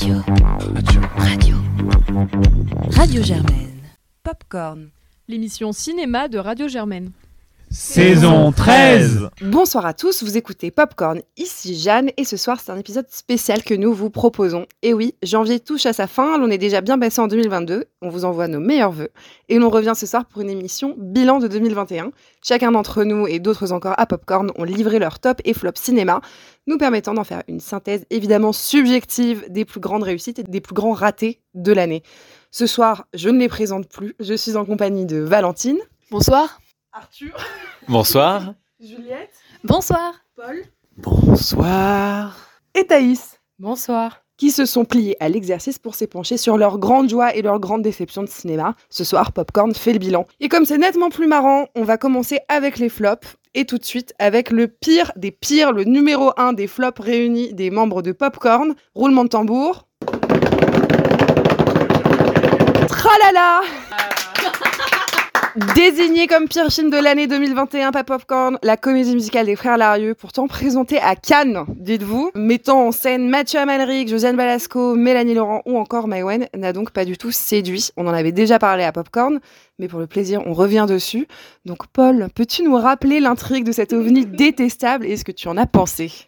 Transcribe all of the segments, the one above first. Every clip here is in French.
Radio. Radio. Radio. Radio Germaine. Popcorn. L'émission cinéma de Radio Germaine. Saison 13 Bonsoir à tous, vous écoutez Popcorn, ici Jeanne, et ce soir c'est un épisode spécial que nous vous proposons. Et oui, janvier touche à sa fin, l'on est déjà bien passé en 2022, on vous envoie nos meilleurs voeux, et l'on revient ce soir pour une émission bilan de 2021. Chacun d'entre nous et d'autres encore à Popcorn ont livré leur top et flop cinéma, nous permettant d'en faire une synthèse évidemment subjective des plus grandes réussites et des plus grands ratés de l'année. Ce soir, je ne les présente plus, je suis en compagnie de Valentine. Bonsoir. Arthur. Bonsoir. Juliette. Bonsoir. Paul. Bonsoir. Et Thaïs. Bonsoir. qui se sont pliés à l'exercice pour s'épancher sur leurs grandes joies et leurs grandes déceptions de cinéma. Ce soir, Popcorn fait le bilan. Et comme c'est nettement plus marrant, on va commencer avec les flops. Et tout de suite avec le pire des pires, le numéro 1 des flops réunis des membres de Popcorn. Roulement de tambour. Tralala Désigné comme pire film de l'année 2021 par Popcorn, la comédie musicale des Frères Larieux, pourtant présentée à Cannes, dites-vous, mettant en scène Mathieu Amalric, Josiane Balasco, Mélanie Laurent ou encore Maïwen, n'a donc pas du tout séduit. On en avait déjà parlé à Popcorn, mais pour le plaisir, on revient dessus. Donc Paul, peux-tu nous rappeler l'intrigue de cet ovni détestable et ce que tu en as pensé?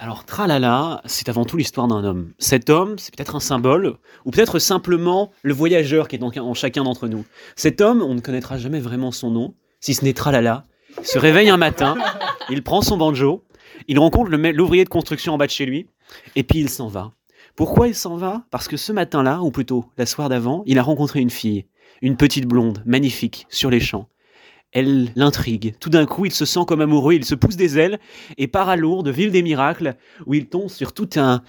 Alors, Tralala, c'est avant tout l'histoire d'un homme. Cet homme, c'est peut-être un symbole, ou peut-être simplement le voyageur qui est en, en chacun d'entre nous. Cet homme, on ne connaîtra jamais vraiment son nom, si ce n'est Tralala. Se réveille un matin, il prend son banjo, il rencontre l'ouvrier de construction en bas de chez lui, et puis il s'en va. Pourquoi il s'en va? Parce que ce matin-là, ou plutôt la soirée d'avant, il a rencontré une fille, une petite blonde, magnifique, sur les champs. Elle l'intrigue. Tout d'un coup, il se sent comme amoureux, il se pousse des ailes et part à Lourdes, ville des miracles, où il tombe sur tout un,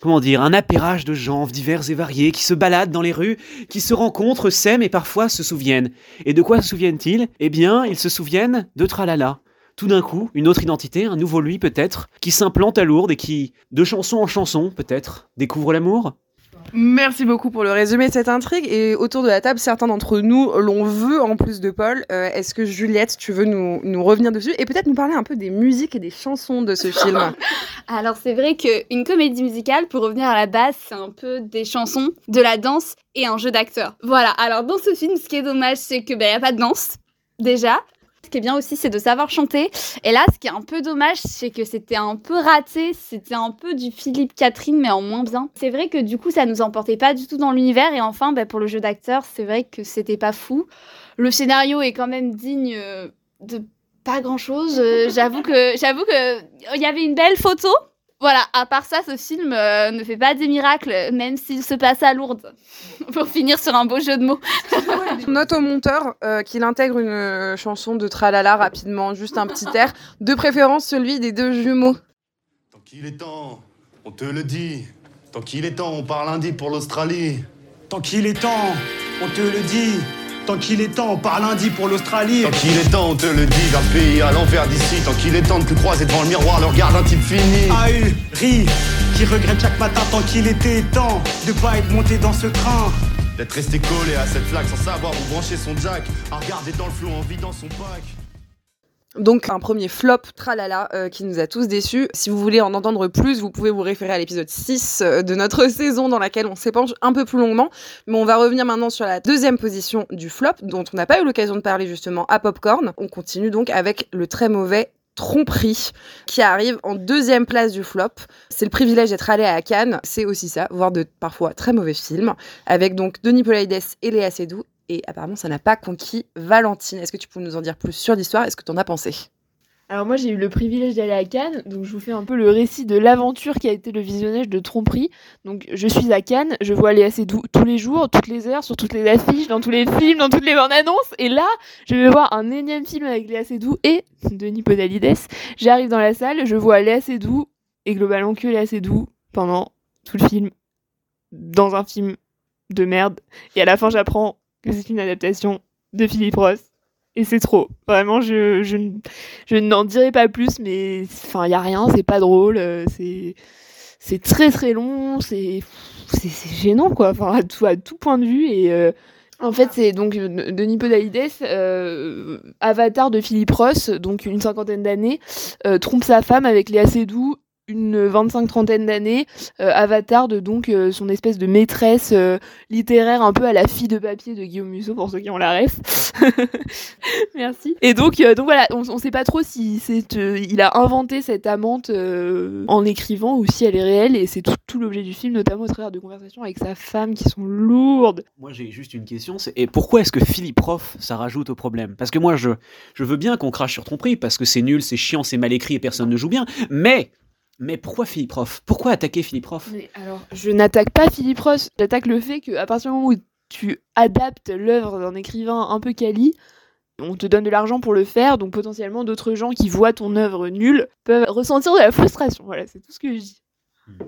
comment dire, un appairage de gens divers et variés qui se baladent dans les rues, qui se rencontrent, s'aiment et parfois se souviennent. Et de quoi se souviennent-ils? Eh bien, ils se souviennent de Tralala. Tout d'un coup, une autre identité, un nouveau lui peut-être, qui s'implante à Lourdes et qui, de chanson en chanson peut-être, découvre l'amour? Merci beaucoup pour le résumé de cette intrigue. Et autour de la table, certains d'entre nous l'on veut en plus de Paul. Euh, Est-ce que Juliette, tu veux nous, nous revenir dessus et peut-être nous parler un peu des musiques et des chansons de ce film? Alors c'est vrai qu'une comédie musicale, pour revenir à la base, c'est un peu des chansons, de la danse et un jeu d'acteurs. Voilà, alors dans ce film, ce qui est dommage, c'est qu'il n'y a pas de danse, déjà. Qui est bien aussi, c'est de savoir chanter. Et là, ce qui est un peu dommage, c'est que c'était un peu raté. C'était un peu du Philippe Catherine, mais en moins bien. C'est vrai que du coup, ça nous emportait pas du tout dans l'univers. Et enfin, bah, pour le jeu d'acteur, c'est vrai que c'était pas fou. Le scénario est quand même digne euh, de pas grand chose. j'avoue que, j'avoue que il y avait une belle photo. Voilà, à part ça, ce film euh, ne fait pas des miracles, même s'il se passe à Lourdes. Pour finir sur un beau jeu de mots. Note au monteur euh, qu'il intègre une euh, chanson de Tralala rapidement, juste un petit air. De préférence celui des deux jumeaux. Tant qu'il est temps, on te le dit. Tant qu'il est temps, on part lundi pour l'Australie. Tant qu'il est temps, on te le dit. Tant qu'il est temps, on part lundi pour l'Australie. Tant qu'il est temps, on te le dit, d'un pays à l'envers d'ici. Tant qu'il est temps de te croiser devant le miroir, le regard d'un type fini. AU, ri, qui regrette chaque matin tant qu'il était temps de pas être monté dans ce train. D'être resté collé à cette flaque sans savoir où brancher son jack. À regarder dans le flot en vidant son pack. Donc un premier flop tralala euh, qui nous a tous déçus. Si vous voulez en entendre plus, vous pouvez vous référer à l'épisode 6 euh, de notre saison dans laquelle on s'épanche un peu plus longuement. Mais on va revenir maintenant sur la deuxième position du flop dont on n'a pas eu l'occasion de parler justement à Popcorn. On continue donc avec le très mauvais Tromperie qui arrive en deuxième place du flop. C'est le privilège d'être allé à Cannes, c'est aussi ça, voir de parfois très mauvais films, avec donc Denis Polides et Léa Seydoux. Et apparemment, ça n'a pas conquis Valentine. Est-ce que tu peux nous en dire plus sur l'histoire? Est-ce que tu en as pensé? Alors moi j'ai eu le privilège d'aller à Cannes, donc je vous fais un peu le récit de l'aventure qui a été le visionnage de Tromperie. Donc je suis à Cannes, je vois Léa Seydoux tous les jours, toutes les heures, sur toutes les affiches, dans tous les films, dans toutes les bandes annonces. Et là, je vais voir un énième film avec Léa Seydoux et Denis Podalides. J'arrive dans la salle, je vois Léa Seydoux et globalement que Léa Seydoux pendant tout le film dans un film de merde. Et à la fin, j'apprends que c'est une adaptation de Philippe Ross. Et c'est trop. Vraiment, je, je, je n'en dirai pas plus, mais il y a rien, c'est pas drôle, euh, c'est c'est très très long, c'est c'est gênant quoi, enfin à tout à tout point de vue et euh, en fait, c'est donc euh, Denis Podalides, avatar de Philippe Ross, donc une cinquantaine d'années, trompe sa femme avec Léa Seydoux une 25-trentaine d'années, euh, Avatar de donc euh, son espèce de maîtresse euh, littéraire un peu à la fille de papier de Guillaume Musso pour ceux qui ont la ref. Merci. Et donc, voilà, on, on sait pas trop si c'est il a inventé cette amante en écrivant ou si elle est réelle et c'est tout, l'objet du film, notamment au travers de conversations avec sa femme qui sont lourdes. Moi, j'ai juste une question, c'est et pourquoi est-ce que Philippe Roth, ça rajoute au problème? Parce que moi, je, je veux bien qu'on crache sur Tromperie, parce que c'est nul, c'est chiant, c'est mal écrit et personne ne joue bien, mais, mais pourquoi Philippe Roth? Pourquoi attaquer Philippe Roth? Alors, je n'attaque pas Philippe Roth, j'attaque le fait qu'à partir du moment où tu adaptes l'œuvre d'un écrivain un peu quali, on te donne de l'argent pour le faire, donc potentiellement d'autres gens qui voient ton œuvre nulle peuvent ressentir de la frustration. Voilà, c'est tout ce que je dis.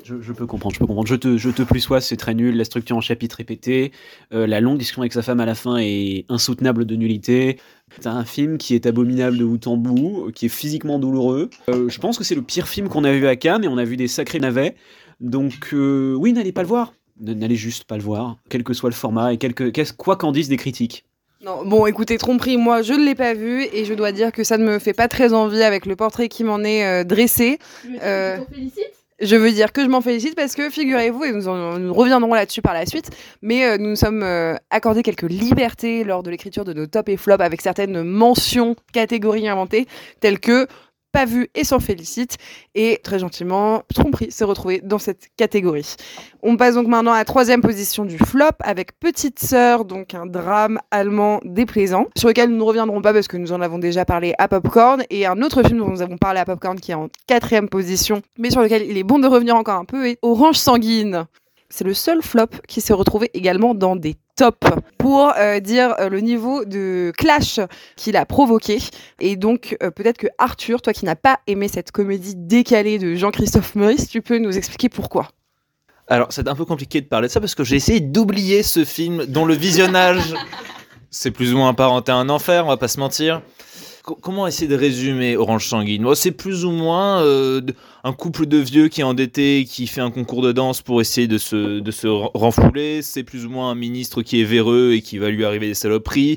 Je, je peux comprendre, je peux comprendre. Je te, je te plus sois, c'est très nul. La structure en chapitre répété, euh, la longue discussion avec sa femme à la fin est insoutenable de nullité. T'as un film qui est abominable de bout en bout, qui est physiquement douloureux. Euh, je pense que c'est le pire film qu'on a vu à Cannes et on a vu des sacrés navets. Donc euh, oui, n'allez pas le voir. N'allez juste pas le voir, quel que soit le format et quel que- qu'est-ce- quoi qu'en disent des critiques. Non, bon, écoutez, tromperie, moi, je ne l'ai pas vu et je dois dire que ça ne me fait pas très envie avec le portrait qui m'en est euh, dressé. Euh, Je veux dire que je m'en félicite parce que figurez-vous, et nous, en- nous reviendrons là-dessus par la suite, mais euh, nous nous sommes euh, accordés quelques libertés lors de l'écriture de nos top et flop avec certaines mentions, catégories inventées, telles que pas vu et s'en félicite. Et très gentiment, Tromperie s'est retrouvé dans cette catégorie. On passe donc maintenant à la troisième position du flop avec Petite Sœur, donc un drame allemand déplaisant, sur lequel nous ne reviendrons pas parce que nous en avons déjà parlé à Popcorn, et un autre film dont nous avons parlé à Popcorn qui est en quatrième position, mais sur lequel il est bon de revenir encore un peu, est Orange Sanguine. C'est le seul flop qui s'est retrouvé également dans des tops pour euh, dire euh, le niveau de clash qu'il a provoqué. Et donc, euh, peut-être que Arthur, toi qui n'as pas aimé cette comédie décalée de Jean-Christophe Maurice, tu peux nous expliquer pourquoi? Alors, c'est un peu compliqué de parler de ça parce que j'ai essayé d'oublier ce film dont le visionnage, c'est plus ou moins apparenté à un enfer, on va pas se mentir. Co- comment essayer de résumer Orange Sanguine? C'est plus ou moins euh, un couple de vieux qui est endetté, qui fait un concours de danse pour essayer de se, de se ren- renflouer. C'est plus ou moins un ministre qui est véreux et qui va lui arriver des saloperies.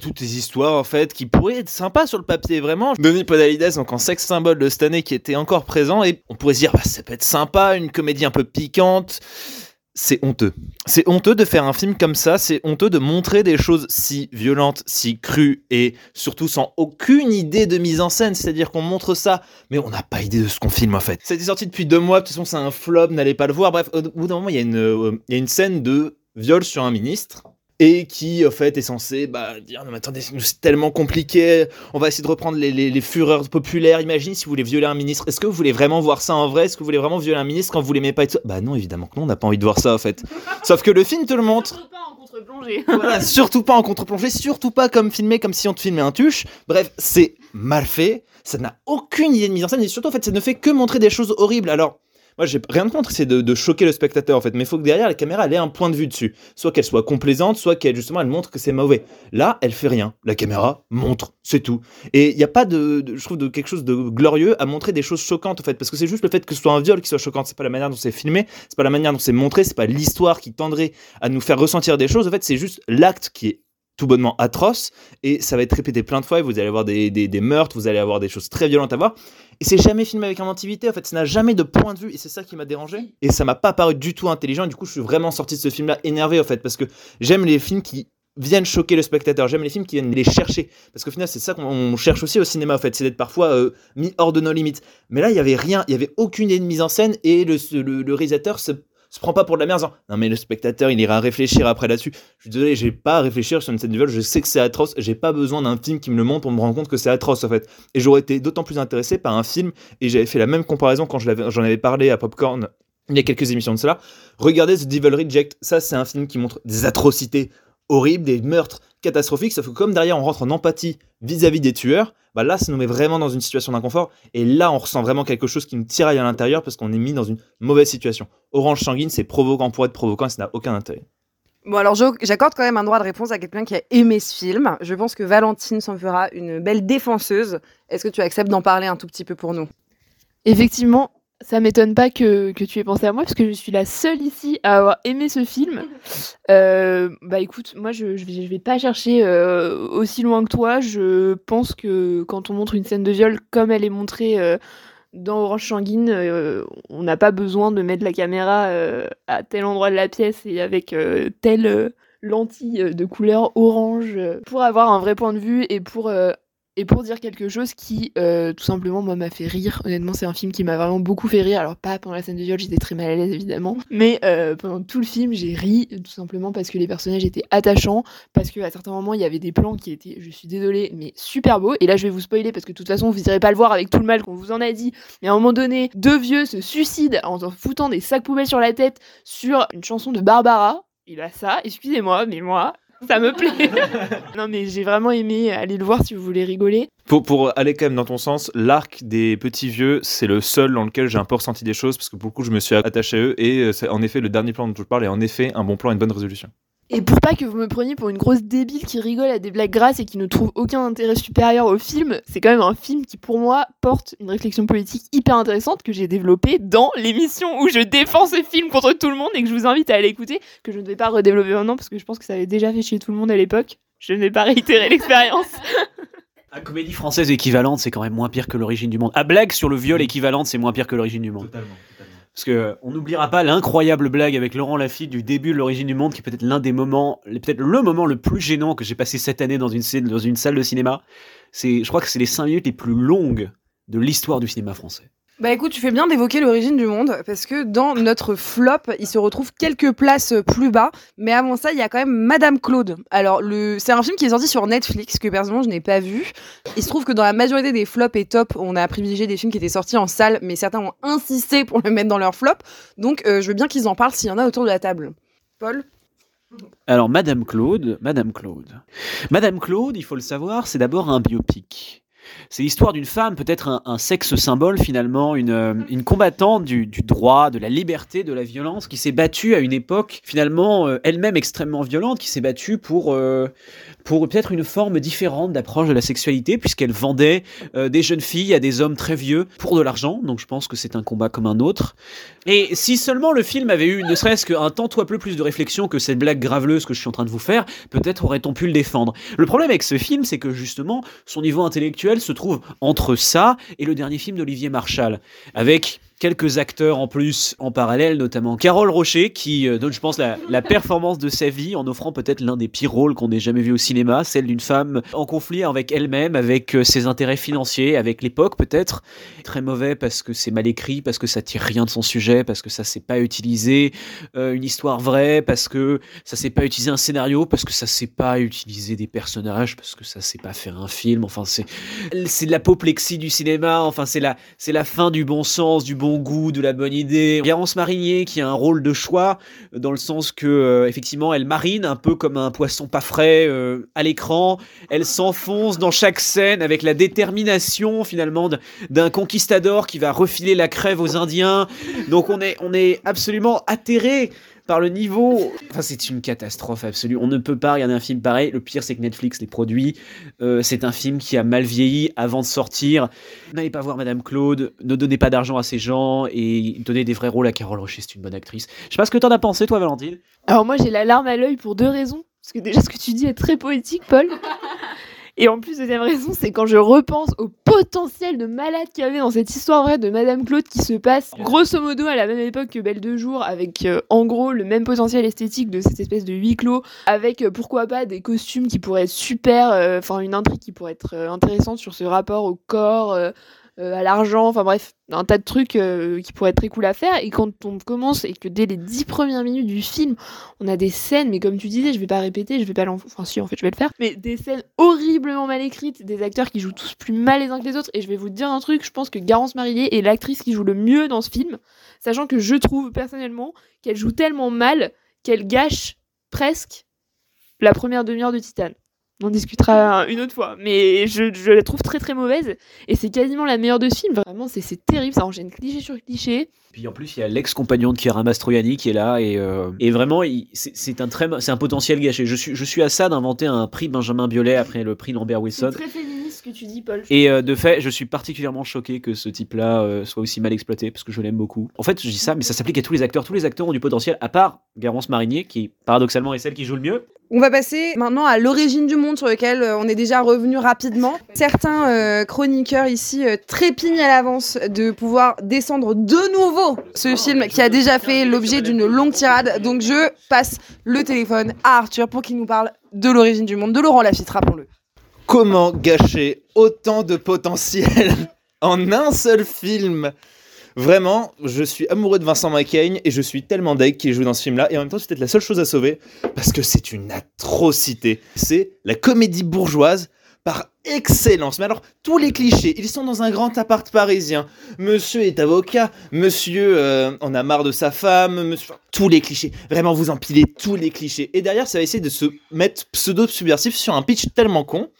Toutes ces histoires en fait qui pourraient être sympas sur le papier vraiment. Denis Podalides donc en sexe symbole de cette année qui était encore présent et on pourrait se dire bah, ça peut être sympa, une comédie un peu piquante. C'est honteux. C'est honteux de faire un film comme ça, c'est honteux de montrer des choses si violentes, si crues et surtout sans aucune idée de mise en scène. C'est-à-dire qu'on montre ça, mais on n'a pas idée de ce qu'on filme en fait. Été sorti depuis deux mois, de toute façon c'est un flop, n'allez pas le voir. Bref, au bout d'un moment il y, a une, euh, il y a une scène de viol sur un ministre et qui en fait est censé bah, dire non mais attendez c'est tellement compliqué on va essayer de reprendre les, les, les fureurs populaires. Imagine si vous voulez violer un ministre. Est-ce que vous voulez vraiment voir ça en vrai? Est-ce que vous voulez vraiment violer un ministre quand vous l'aimez pas et tout bah non évidemment que non on n'a pas envie de voir ça en fait. Sauf que le film te le montre. Pas en contre-plongée. voilà, surtout pas en contre-plongée, surtout pas comme filmé, comme si on te filmait un tuche. Bref, c'est mal fait, ça n'a aucune idée de mise en scène, et surtout, en fait, ça ne fait que montrer des choses horribles. Alors, moi, j'ai rien contre, c'est de, choquer le spectateur, en fait, mais il faut que derrière, la caméra, elle ait un point de vue dessus. Soit qu'elle soit complaisante, soit qu'elle, justement, elle montre que c'est mauvais. Là, elle fait rien. La caméra montre, c'est tout. Et il n'y a pas de, je trouve, de quelque chose de glorieux à montrer des choses choquantes, en fait, parce que c'est juste le fait que ce soit un viol qui soit choquant, c'est pas la manière dont c'est filmé, c'est pas la manière dont c'est montré, c'est pas l'histoire qui tendrait à nous faire ressentir des choses. En fait, c'est juste l'acte qui est tout bonnement atroce et ça va être répété plein de fois vous allez avoir des, des meurtres, vous allez avoir des choses très violentes à voir et c'est jamais filmé avec inventivité en fait, ça n'a jamais de point de vue et c'est ça qui m'a dérangé. Et ça m'a pas paru du tout intelligent et du coup je suis vraiment sorti de ce film là énervé en fait parce que j'aime les films qui viennent choquer le spectateur, j'aime les films qui viennent les chercher. Parce qu'au final c'est ça qu'on cherche aussi au cinéma en fait, c'est d'être parfois euh, mis hors de nos limites. Mais là il y avait rien, il y avait aucune idée de mise en scène et le, le, le réalisateur se se prend pas pour de la merde non mais le spectateur il ira réfléchir après là-dessus. Je suis désolé, j'ai pas à réfléchir sur une scène de viol, je sais que c'est atroce, j'ai pas besoin d'un film qui me le montre pour me rendre compte que c'est atroce en fait. Et j'aurais été d'autant plus intéressé par un film, et j'avais fait la même comparaison quand j'en avais parlé à Popcorn il y a quelques émissions de cela. Regardez The Devil Reject, ça c'est un film qui montre des atrocités horribles, des meurtres catastrophiques, sauf que comme derrière on rentre en empathie vis-à-vis des tueurs, bah là ça nous met vraiment dans une situation d'inconfort, et là on ressent vraiment quelque chose qui nous tiraille à l'intérieur parce qu'on est mis dans une mauvaise situation. Orange sanguine, c'est provoquant pour être provoquant, et ça n'a aucun intérêt. Bon, alors j'accorde quand même un droit de réponse à quelqu'un qui a aimé ce film. Je pense que Valentine s'en fera une belle défenseuse. Est-ce que tu acceptes d'en parler un tout petit peu pour nous? Effectivement, ça m'étonne pas que, que tu aies pensé à moi, parce que je suis la seule ici à avoir aimé ce film. Euh, bah écoute, moi je, je, vais, je vais pas chercher euh, aussi loin que toi. Je pense que quand on montre une scène de viol comme elle est montrée euh, dans Orange Sanguine, on n'a pas besoin de mettre la caméra à tel endroit de la pièce et avec telle lentille de couleur orange pour avoir un vrai point de vue et pour et pour dire quelque chose qui, euh, tout simplement, moi, m'a fait rire. Honnêtement, c'est un film qui m'a vraiment beaucoup fait rire. Alors, pas pendant la scène de viol, j'étais très mal à l'aise, évidemment. Mais euh, pendant tout le film, j'ai ri, tout simplement parce que les personnages étaient attachants, parce qu'à certains moments, il y avait des plans qui étaient, je suis désolée, mais super beaux. Et là, je vais vous spoiler parce que de toute façon, vous irez pas le voir avec tout le mal qu'on vous en a dit. Mais à un moment donné, deux vieux se suicident en foutant des sacs poubelles sur la tête sur une chanson de Barbara. Il a ça, excusez-moi, mais moi, ça me plaît. non, mais j'ai vraiment aimé aller le voir si vous voulez rigoler. Pour, pour aller quand même dans ton sens, l'arc des petits vieux, c'est le seul dans lequel j'ai un peu ressenti des choses parce que beaucoup je me suis attaché à eux et euh, c'est en effet le dernier plan dont je parle est en effet un bon plan et une bonne résolution. Et pour pas que vous me preniez pour une grosse débile qui rigole à des blagues grasses et qui ne trouve aucun intérêt supérieur au film, c'est quand même un film qui pour moi porte une réflexion politique hyper intéressante que j'ai développée dans l'émission où je défends ce film contre tout le monde et que je vous invite à aller écouter, que je ne vais pas redévelopper maintenant parce que je pense que ça avait déjà fait chez tout le monde à l'époque. Je ne vais pas réitérer l'expérience. La comédie française équivalente, c'est quand même moins pire que l'origine du monde. À blague sur le viol équivalente, c'est moins pire que l'origine du monde. Parce que on n'oubliera pas l'incroyable blague avec Laurent Lafitte du début de l'origine du monde, qui est peut-être l'un des moments, peut-être le moment le plus gênant que j'ai passé cette année dans une, salle de cinéma. C'est, je crois que c'est les 5 minutes les plus longues de l'histoire du cinéma français. Bah écoute, tu fais bien d'évoquer l'origine du monde, parce que dans notre flop, il se retrouve quelques places plus bas, mais avant ça, il y a quand même Madame Claude. Alors, le... c'est un film qui est sorti sur Netflix, que personnellement je n'ai pas vu. Il se trouve que dans la majorité des flops et tops, on a privilégié des films qui étaient sortis en salle, mais certains ont insisté pour le mettre dans leur flop, donc euh, je veux bien qu'ils en parlent s'il y en a autour de la table. Paul? Alors, Madame Claude, Madame Claude. Madame Claude, il faut le savoir, c'est d'abord un biopic. C'est l'histoire d'une femme, peut-être un, un sexe symbole finalement, une, euh, une combattante du, du droit, de la liberté, de la violence, qui s'est battue à une époque finalement euh, elle-même extrêmement violente, qui s'est battue pour, euh, pour peut-être une forme différente d'approche de la sexualité, puisqu'elle vendait euh, des jeunes filles à des hommes très vieux pour de l'argent. Donc je pense que c'est un combat comme un autre. Et si seulement le film avait eu ne serait-ce qu'un tant soit peu plus de réflexion que cette blague graveleuse que je suis en train de vous faire, peut-être aurait-on pu le défendre. Le problème avec ce film, c'est que justement, son niveau intellectuel se trouve entre ça et le dernier film d'Olivier Marchal, avec quelques acteurs en plus en parallèle, notamment Carole Rocher, qui euh, donne, je pense, la, performance de sa vie en offrant peut-être l'un des pires rôles qu'on ait jamais vu au cinéma, celle d'une femme en conflit avec elle-même, avec euh, ses intérêts financiers, avec l'époque peut-être. Très mauvais parce que c'est mal écrit, parce que ça tire rien de son sujet, parce que ça s'est pas utilisé euh, une histoire vraie, parce que ça s'est pas utilisé un scénario, parce que ça s'est pas utilisé des personnages, parce que ça s'est pas faire un film. Enfin, c'est de l'apoplexie du cinéma. Enfin, c'est la la fin du bon sens, du bon goût, de la bonne idée. Garance Marinier qui a un rôle de choix euh, dans le sens que euh, effectivement elle marine un peu comme un poisson pas frais euh, à l'écran. Elle s'enfonce dans chaque scène avec la détermination finalement d'un conquistador qui va refiler la crève aux Indiens. Donc on est on est absolument atterré par le niveau. Enfin, c'est une catastrophe absolue. On ne peut pas regarder un film pareil. Le pire, c'est que Netflix les produit. Euh, c'est un film qui a mal vieilli avant de sortir. N'allez pas voir Madame Claude. Ne donnez pas d'argent à ces gens et donnez des vrais rôles à Carole Rocher. C'est une bonne actrice. Je sais pas ce que t'en as pensé, toi, Valentine. Alors moi j'ai la larme à l'œil pour deux raisons. Parce que déjà ce que tu dis est très poétique, Paul. Et en plus, deuxième raison, c'est quand je repense au potentiel de malade qu'il y avait dans cette histoire vraie de Madame Claude qui se passe grosso modo à la même époque que Belle de Jour, avec euh, en gros le même potentiel esthétique de cette espèce de huis clos, avec euh, pourquoi pas des costumes qui pourraient être super, euh, enfin une intrigue qui pourrait être intéressante sur ce rapport au corps, à l'argent, enfin bref, un tas de trucs euh, qui pourraient être très cool à faire. Et quand on commence et que dès les dix premières minutes du film, on a des scènes, mais comme tu disais, je vais pas répéter, je vais pas l'en... Enfin si, en fait, je vais le faire. Mais des scènes horriblement mal écrites, des acteurs qui jouent tous plus mal les uns que les autres. Et je vais vous dire un truc, je pense que Garance Marillier est l'actrice qui joue le mieux dans ce film, sachant que je trouve personnellement qu'elle joue tellement mal qu'elle gâche presque la première demi-heure de Titane. On en discutera une autre fois, mais je, je la trouve très très mauvaise et c'est quasiment la meilleure de ce film. Vraiment, c'est c'est terrible, ça enchaîne cliché sur cliché. Puis en plus, il y a l'ex-compagnon de Chiara Mastroianni qui est là et, euh, et vraiment, c'est un très, c'est un potentiel gâché. Je suis, je suis à ça d'inventer un prix Benjamin Biolay après le prix Lambert Wilson. C'est très féministe ce que tu dis, Paul. Et euh, de fait, je suis particulièrement choqué que ce type-là euh, soit aussi mal exploité parce que je l'aime beaucoup. En fait, je dis ça, mais ça s'applique à tous les acteurs. Tous les acteurs ont du potentiel, à part Garance Marinier, qui paradoxalement est celle qui joue le mieux. On va passer maintenant à l'origine du monde sur lequel euh, on est déjà revenu rapidement. Certains euh, chroniqueurs ici euh, trépignent à l'avance de pouvoir descendre de nouveau ce film qui a déjà fait l'objet d'une longue tirade. Donc je passe le téléphone à Arthur pour qu'il nous parle de l'origine du monde de Laurent Lafitte, rappelons-le. Comment gâcher autant de potentiel en un seul film? Vraiment, je suis amoureux de Vincent McCain et je suis tellement deg qu'il joue dans ce film-là. Et en même temps, c'est peut-être la seule chose à sauver parce que c'est une atrocité. C'est la comédie bourgeoise par excellence. Mais alors, tous les clichés, ils sont dans un grand appart parisien. Monsieur est avocat, monsieur euh, en a marre de sa femme, monsieur... tous les clichés. Vraiment, vous empilez tous les clichés. Et derrière, ça va essayer de se mettre pseudo-subversif sur un pitch tellement con.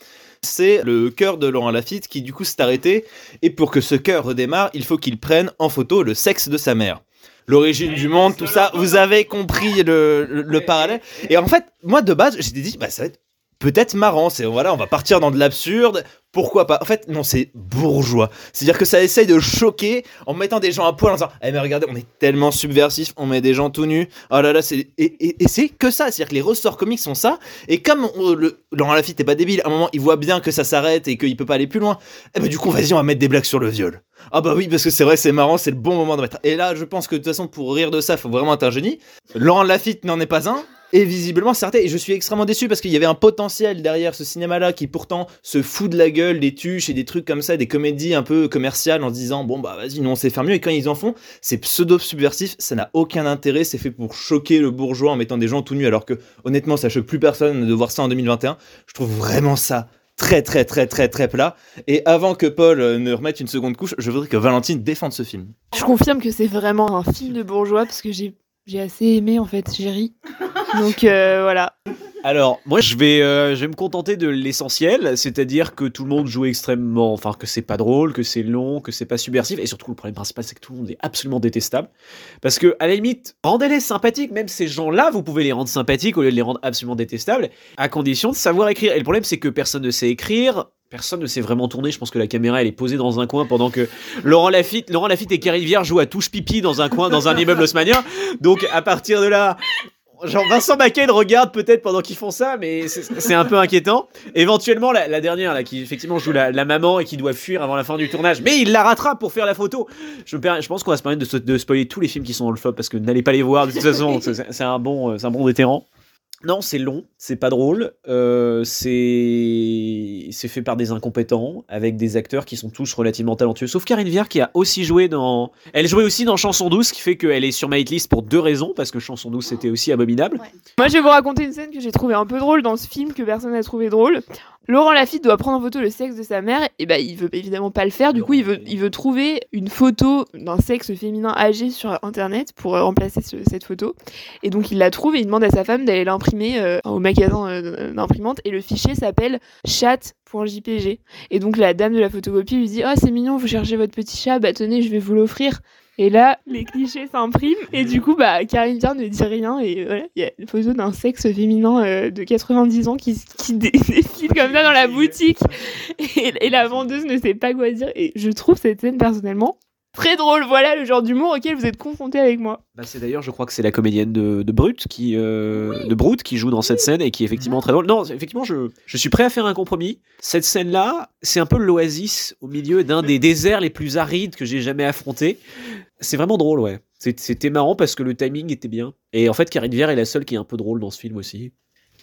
C'est le cœur de Laurent Lafitte qui du coup s'est arrêté. Et pour que ce cœur redémarre, il faut qu'il prenne en photo le sexe de sa mère. L'origine du monde, tout ça, vous avez compris le, le- le parallèle. Et en fait, moi de base, j'étais dit, bah, ça va être peut-être marrant. C'est voilà, on va partir dans de l'absurde. Pourquoi pas En fait, non, c'est bourgeois. C'est-à-dire que ça essaye de choquer en mettant des gens à poil en disant Eh mais regardez, on est tellement subversif, on met des gens tout nus. Oh là là, c'est. Et, c'est que ça. C'est-à-dire que les ressorts comiques sont ça. Et comme on- le, Laurent Lafitte est pas débile, à un moment, il voit bien que ça s'arrête et qu'il peut pas aller plus loin. Eh ben du coup, vas-y, on va mettre des blagues sur le viol. Ah bah oui, parce que c'est vrai, c'est marrant, c'est le bon moment de mettre. Et là, je pense que de toute façon, pour rire de ça, faut vraiment être un génie. Laurent Lafitte n'en est pas un. Et visiblement, certes, et je suis extrêmement déçu parce qu'il y avait un potentiel derrière ce cinéma-là qui pourtant se fout de la gueule des tuches et des trucs comme ça, des comédies un peu commerciales en se disant bon bah vas-y, nous on sait faire mieux. Et quand ils en font, c'est pseudo-subversif, ça n'a aucun intérêt, c'est fait pour choquer le bourgeois en mettant des gens tout nus alors que honnêtement, ça choque plus personne de voir ça en 2021. Je trouve vraiment ça très très très très très plat. Et avant que Paul euh, ne remette une seconde couche, je voudrais que Valentine défende ce film. Je confirme que c'est vraiment un film de bourgeois parce que j'ai j'ai assez aimé en fait, j'ai ri. Donc euh, voilà. Alors, moi, je vais, euh, je vais me contenter de l'essentiel, c'est-à-dire que tout le monde joue extrêmement, enfin, que c'est pas drôle, que c'est long, que c'est pas subversif, et surtout, le problème principal, c'est que tout le monde est absolument détestable. Parce que, à la limite, rendez-les sympathiques, même ces gens-là, vous pouvez les rendre sympathiques au lieu de les rendre absolument détestables, à condition de savoir écrire. Et le problème, c'est que personne ne sait écrire. Personne ne sait vraiment tourner. Je pense que la caméra est posée dans un coin pendant que Laurent Lafitte, et Carrie Viard jouent à touche pipi dans un coin dans un immeuble haussmannien. Donc à partir de là, Genre Vincent McCain regarde peut-être pendant qu'ils font ça, mais c'est un peu inquiétant. Éventuellement, la, dernière, là, qui effectivement joue la, maman et qui doit fuir avant la fin du tournage, mais il la rattrape pour faire la photo. Je, pense qu'on va se permettre de, spoiler tous les films qui sont dans le flop parce que n'allez pas les voir de toute façon. c'est un bon, euh, un bon. Non, c'est long, c'est pas drôle, euh, c'est fait par des incompétents avec des acteurs qui sont tous relativement talentueux, sauf Karine Viard qui a aussi joué dans, elle jouait aussi dans Chanson douce, ce qui fait qu'elle est sur ma hitlist pour deux raisons parce que Chanson douce c'était aussi abominable. Moi, je vais vous raconter une scène que j'ai trouvée un peu drôle dans ce film que personne n'a trouvé drôle. Laurent Lafitte doit prendre en photo le sexe de sa mère, et bah il veut évidemment pas le faire. Du coup, il veut, il veut trouver une photo d'un sexe féminin âgé sur internet pour euh, remplacer ce- cette photo. Et donc il la trouve et il demande à sa femme d'aller l'imprimer euh, au magasin euh, d'imprimante. Et le fichier s'appelle chat.jpg. Et donc la dame de la photocopie lui dit Oh, c'est mignon, vous cherchez votre petit chat, bah tenez, je vais vous l'offrir. Et là, les clichés s'impriment, et du coup, bah, Karine Viard ne dit rien, et voilà, il y a une photo d'un sexe féminin euh, de 90 ans qui, qui dé- défile comme ça dans la boutique, et, et la vendeuse ne sait pas quoi dire, et je trouve cette scène personnellement très drôle. Voilà le genre d'humour auquel vous êtes confrontés avec moi. Bah, c'est d'ailleurs, je crois que c'est la comédienne de, de Brut qui, euh, de Brut qui joue dans cette scène et qui est effectivement très drôle. Non, effectivement, je, je suis prêt à faire un compromis. Cette scène-là, c'est un peu l'oasis au milieu d'un des déserts les plus arides que j'ai jamais affronté. C'est vraiment drôle, ouais. C'était marrant parce que le timing était bien. Et en fait, Karine Viard est la seule qui est un peu drôle dans ce film aussi.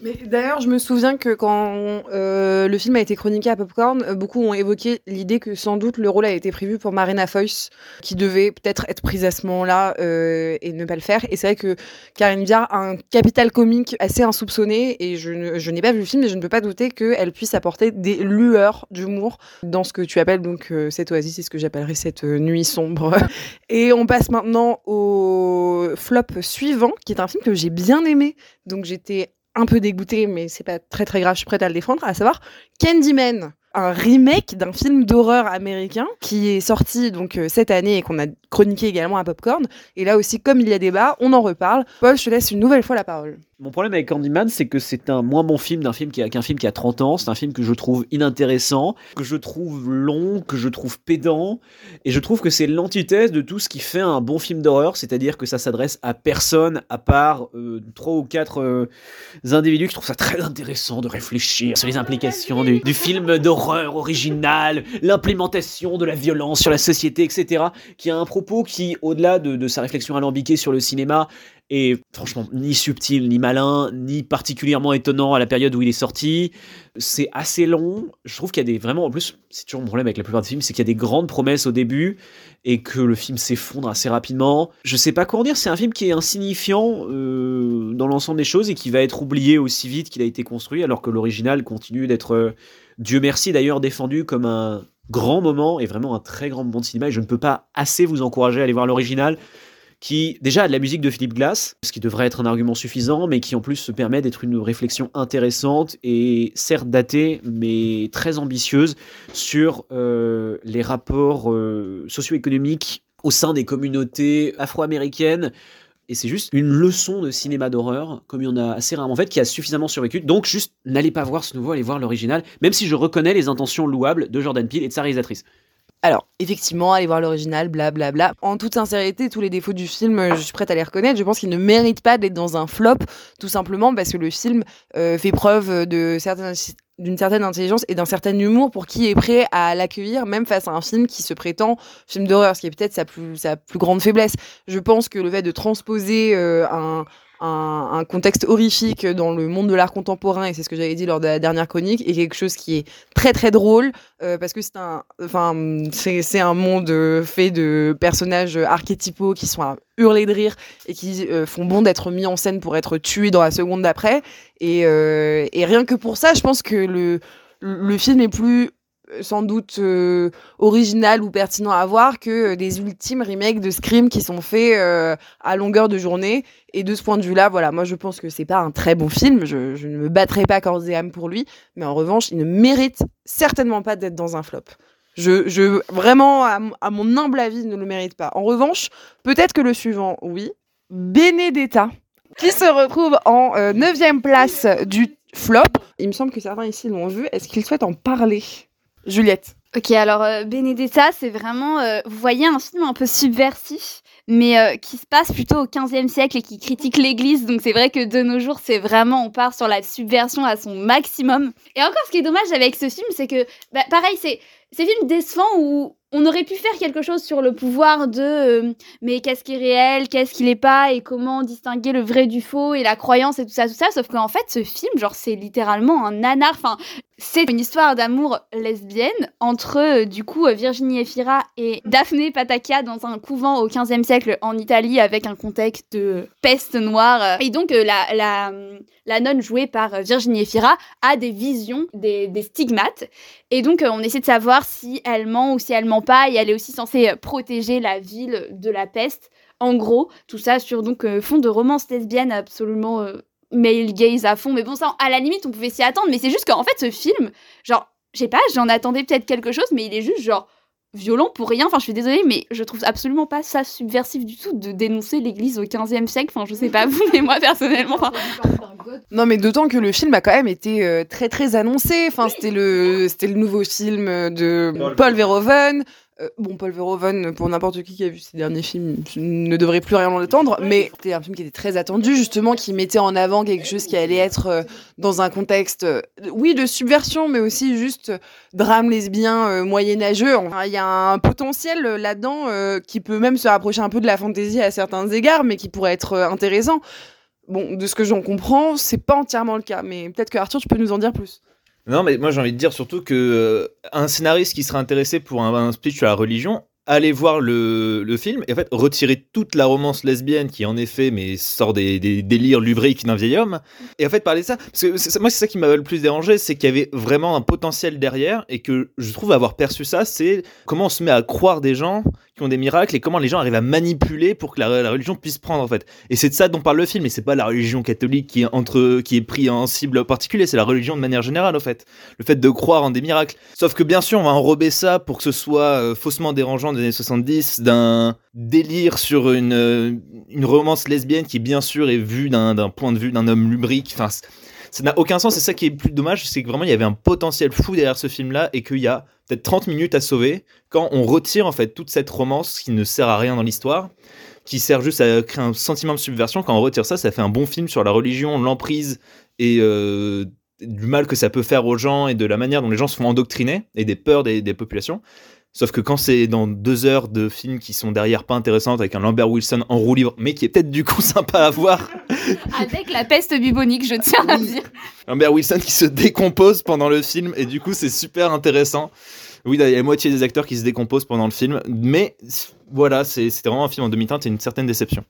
Mais d'ailleurs, je me souviens que quand euh, le film a été chroniqué à Popcorn, euh, beaucoup ont évoqué l'idée que sans doute le rôle a été prévu pour Marina Foïs, qui devait peut-être être prise à ce moment-là euh, et ne pas le faire. Et c'est vrai que Karine Viard a un capital comique assez insoupçonné, et je, n'ai pas vu le film, mais je ne peux pas douter qu'elle puisse apporter des lueurs d'humour dans ce que tu appelles donc cette oasis, c'est ce que j'appellerais cette nuit sombre. et on passe maintenant au flop suivant, qui est un film que j'ai bien aimé, donc j'étais un peu dégoûtée, mais c'est pas très très grave, je suis prête à le défendre, à savoir Candyman. Un remake d'un film d'horreur américain qui est sorti donc euh, cette année et qu'on a chroniqué également à Popcorn. Et là aussi, comme il y a débat, on en reparle. Paul, je te laisse une nouvelle fois la parole. Mon problème avec Candyman, c'est que c'est un moins bon film d'un film qui a qu'un film qui a 30 ans. C'est un film que je trouve inintéressant, que je trouve long, que je trouve pédant, et je trouve que c'est l'antithèse de tout ce qui fait un bon film d'horreur, c'est-à-dire que ça s'adresse à personne à part euh, trois ou quatre euh, individus qui trouvent ça très intéressant de réfléchir sur les implications du film d'horreur original, l'implémentation de la violence sur la société, etc. Qui a un propos qui, au-delà de, sa réflexion alambiquée sur le cinéma, et franchement ni subtil ni malin ni particulièrement étonnant à la période où il est sorti. C'est assez long. Je trouve qu'il y a des vraiment en plus c'est toujours mon problème avec la plupart des films c'est qu'il y a des grandes promesses au début et que le film s'effondre assez rapidement. Je sais pas quoi en dire. C'est un film qui est insignifiant euh, dans l'ensemble des choses et qui va être oublié aussi vite qu'il a été construit alors que l'original continue d'être euh, Dieu merci d'ailleurs défendu comme un grand moment et vraiment un très grand moment de cinéma et je ne peux pas assez vous encourager à aller voir l'original qui déjà a de la musique de Philippe Glass, ce qui devrait être un argument suffisant, mais qui en plus se permet d'être une réflexion intéressante et certes datée, mais très ambitieuse sur euh, les rapports euh, socio-économiques au sein des communautés afro-américaines. Et c'est juste une leçon de cinéma d'horreur, comme il y en a assez rarement en fait, qui a suffisamment survécu. Donc juste, n'allez pas voir ce nouveau, allez voir l'original, même si je reconnais les intentions louables de Jordan Peele et de sa réalisatrice. Alors, effectivement, allez voir l'original, blablabla. En toute sincérité, tous les défauts du film, euh, je suis prête à les reconnaître. Je pense qu'il ne mérite pas d'être dans un flop, tout simplement parce que le film euh, fait preuve de certaines d'une certaine intelligence et d'un certain humour pour qui est prêt à l'accueillir, même face à un film qui se prétend film d'horreur, ce qui est peut-être sa plus, sa plus grande faiblesse. Je pense que le fait de transposer euh, un, un, un, contexte horrifique dans le monde de l'art contemporain, et c'est ce que j'avais dit lors de la dernière chronique, et quelque chose qui est très très drôle, euh, parce que c'est un, enfin, c'est un monde fait de personnages archétypaux qui sont à hurler de rire et qui euh, font bon d'être mis en scène pour être tués dans la seconde d'après. Et, euh, et rien que pour ça, je pense que le, le film est plus sans doute euh, original ou pertinent à voir que euh, des ultimes remakes de Scream qui sont faits euh, à longueur de journée. Et de ce point de vue-là, voilà, moi je pense que c'est pas un très bon film. Je, ne me battrai pas corps et âme pour lui, mais en revanche, il ne mérite certainement pas d'être dans un flop. Je, vraiment, à, mon humble avis, ne le mérite pas. En revanche, peut-être que le suivant, oui, Benedetta, qui se retrouve en euh, neuvième place du flop. Il me semble que certains ici l'ont vu. Est-ce qu'ils souhaitent en parler? Juliette. Ok, alors euh, Benedetta, c'est vraiment, euh, vous voyez, un film un peu subversif, mais euh, qui se passe plutôt au 15e siècle et qui critique l'Église. Donc c'est vrai que de nos jours, c'est vraiment, on part sur la subversion à son maximum. Et encore, ce qui est dommage avec ce film, c'est que, bah, pareil, c'est ces films décevants où on aurait pu faire quelque chose sur le pouvoir de euh, mais qu'est-ce qui est réel, qu'est-ce qui l'est pas et comment distinguer le vrai du faux et la croyance et tout ça tout ça sauf qu'en fait ce film genre c'est littéralement un nanar enfin c'est une histoire d'amour lesbienne entre euh, du coup Virginie Efira et Daphné Patakia dans un couvent au 15e siècle en Italie avec un contexte de peste noire. Et donc euh, la, la la nonne jouée par Virginie Efira a des visions des, des stigmates. Et donc on essaie de savoir si elle ment ou si elle ment pas. Et elle est aussi censée protéger la ville de la peste. En gros, tout ça sur donc euh, fond de romance lesbienne absolument euh, male gaze à fond. Mais bon, ça, à la limite, on pouvait s'y attendre. Mais c'est juste qu'en fait, ce film, genre, je sais pas, j'en attendais peut-être quelque chose, mais il est juste genre violent pour rien. Enfin, je suis désolée, mais je trouve absolument pas ça subversif du tout de dénoncer l'Église au 15e siècle. Enfin, je sais pas vous, mais moi personnellement. Enfin... Non, mais d'autant que le film a quand même été euh, très très annoncé. Enfin, oui. c'était le c'était le nouveau film de Paul, Paul Verhoeven. Euh, bon, Paul Verhoeven, pour n'importe qui qui a vu ses derniers films, ne devrait plus rien l'entendre, mais c'était un film qui était très attendu, justement, qui mettait en avant quelque chose qui allait être euh, dans un contexte, euh, oui, de subversion, mais aussi juste drame lesbien moyenâgeux. Enfin, il y a un potentiel là-dedans qui peut même se rapprocher un peu de la fantaisie à certains égards, mais qui pourrait être intéressant. Bon, de ce que j'en comprends, c'est pas entièrement le cas, mais peut-être que Arthur, tu peux nous en dire plus. Non, mais moi j'ai envie de dire surtout que euh, un scénariste qui serait intéressé pour un, un speech sur la religion aller voir le, le film. Et en fait retirer toute la romance lesbienne qui en effet mais sort des, des délires lubriques d'un vieil homme. Et en fait parler de ça parce que moi c'est ça qui m'a le plus dérangé c'est qu'il y avait vraiment un potentiel derrière et que je trouve avoir perçu ça c'est comment on se met à croire des gens qui ont des miracles et comment les gens arrivent à manipuler pour que la, religion puisse prendre en fait. Et c'est de ça dont parle le film et c'est pas la religion catholique qui est entre qui est pris en cible particulier c'est la religion de manière générale en fait. Le fait de croire en des miracles. Sauf que bien sûr on va enrober ça pour que ce soit euh, faussement dérangeant années 70 d'un délire sur une euh, une romance lesbienne qui bien sûr est vue d'un point de vue d'un homme lubrique enfin ça n'a aucun sens, c'est ça qui est plus dommage, c'est que vraiment il y avait un potentiel fou derrière ce film-là et qu'il y a peut-être 30 minutes à sauver quand on retire en fait toute cette romance qui ne sert à rien dans l'histoire, qui sert juste à créer un sentiment de subversion. Quand on retire ça, ça fait un bon film sur la religion, l'emprise et euh, du mal que ça peut faire aux gens et de la manière dont les gens se font endoctriner et des peurs des populations. Sauf que quand c'est dans deux heures de films qui sont derrière pas intéressantes avec un Lambert Wilson en roue libre, mais qui est peut-être du coup sympa à voir, Avec la peste bubonique, je tiens à dire. Lambert Wilson qui se décompose pendant le film et du coup c'est super intéressant. Oui, il y a la moitié des acteurs qui se décomposent pendant le film, mais voilà, c'était vraiment un film en demi-teinte et une certaine déception.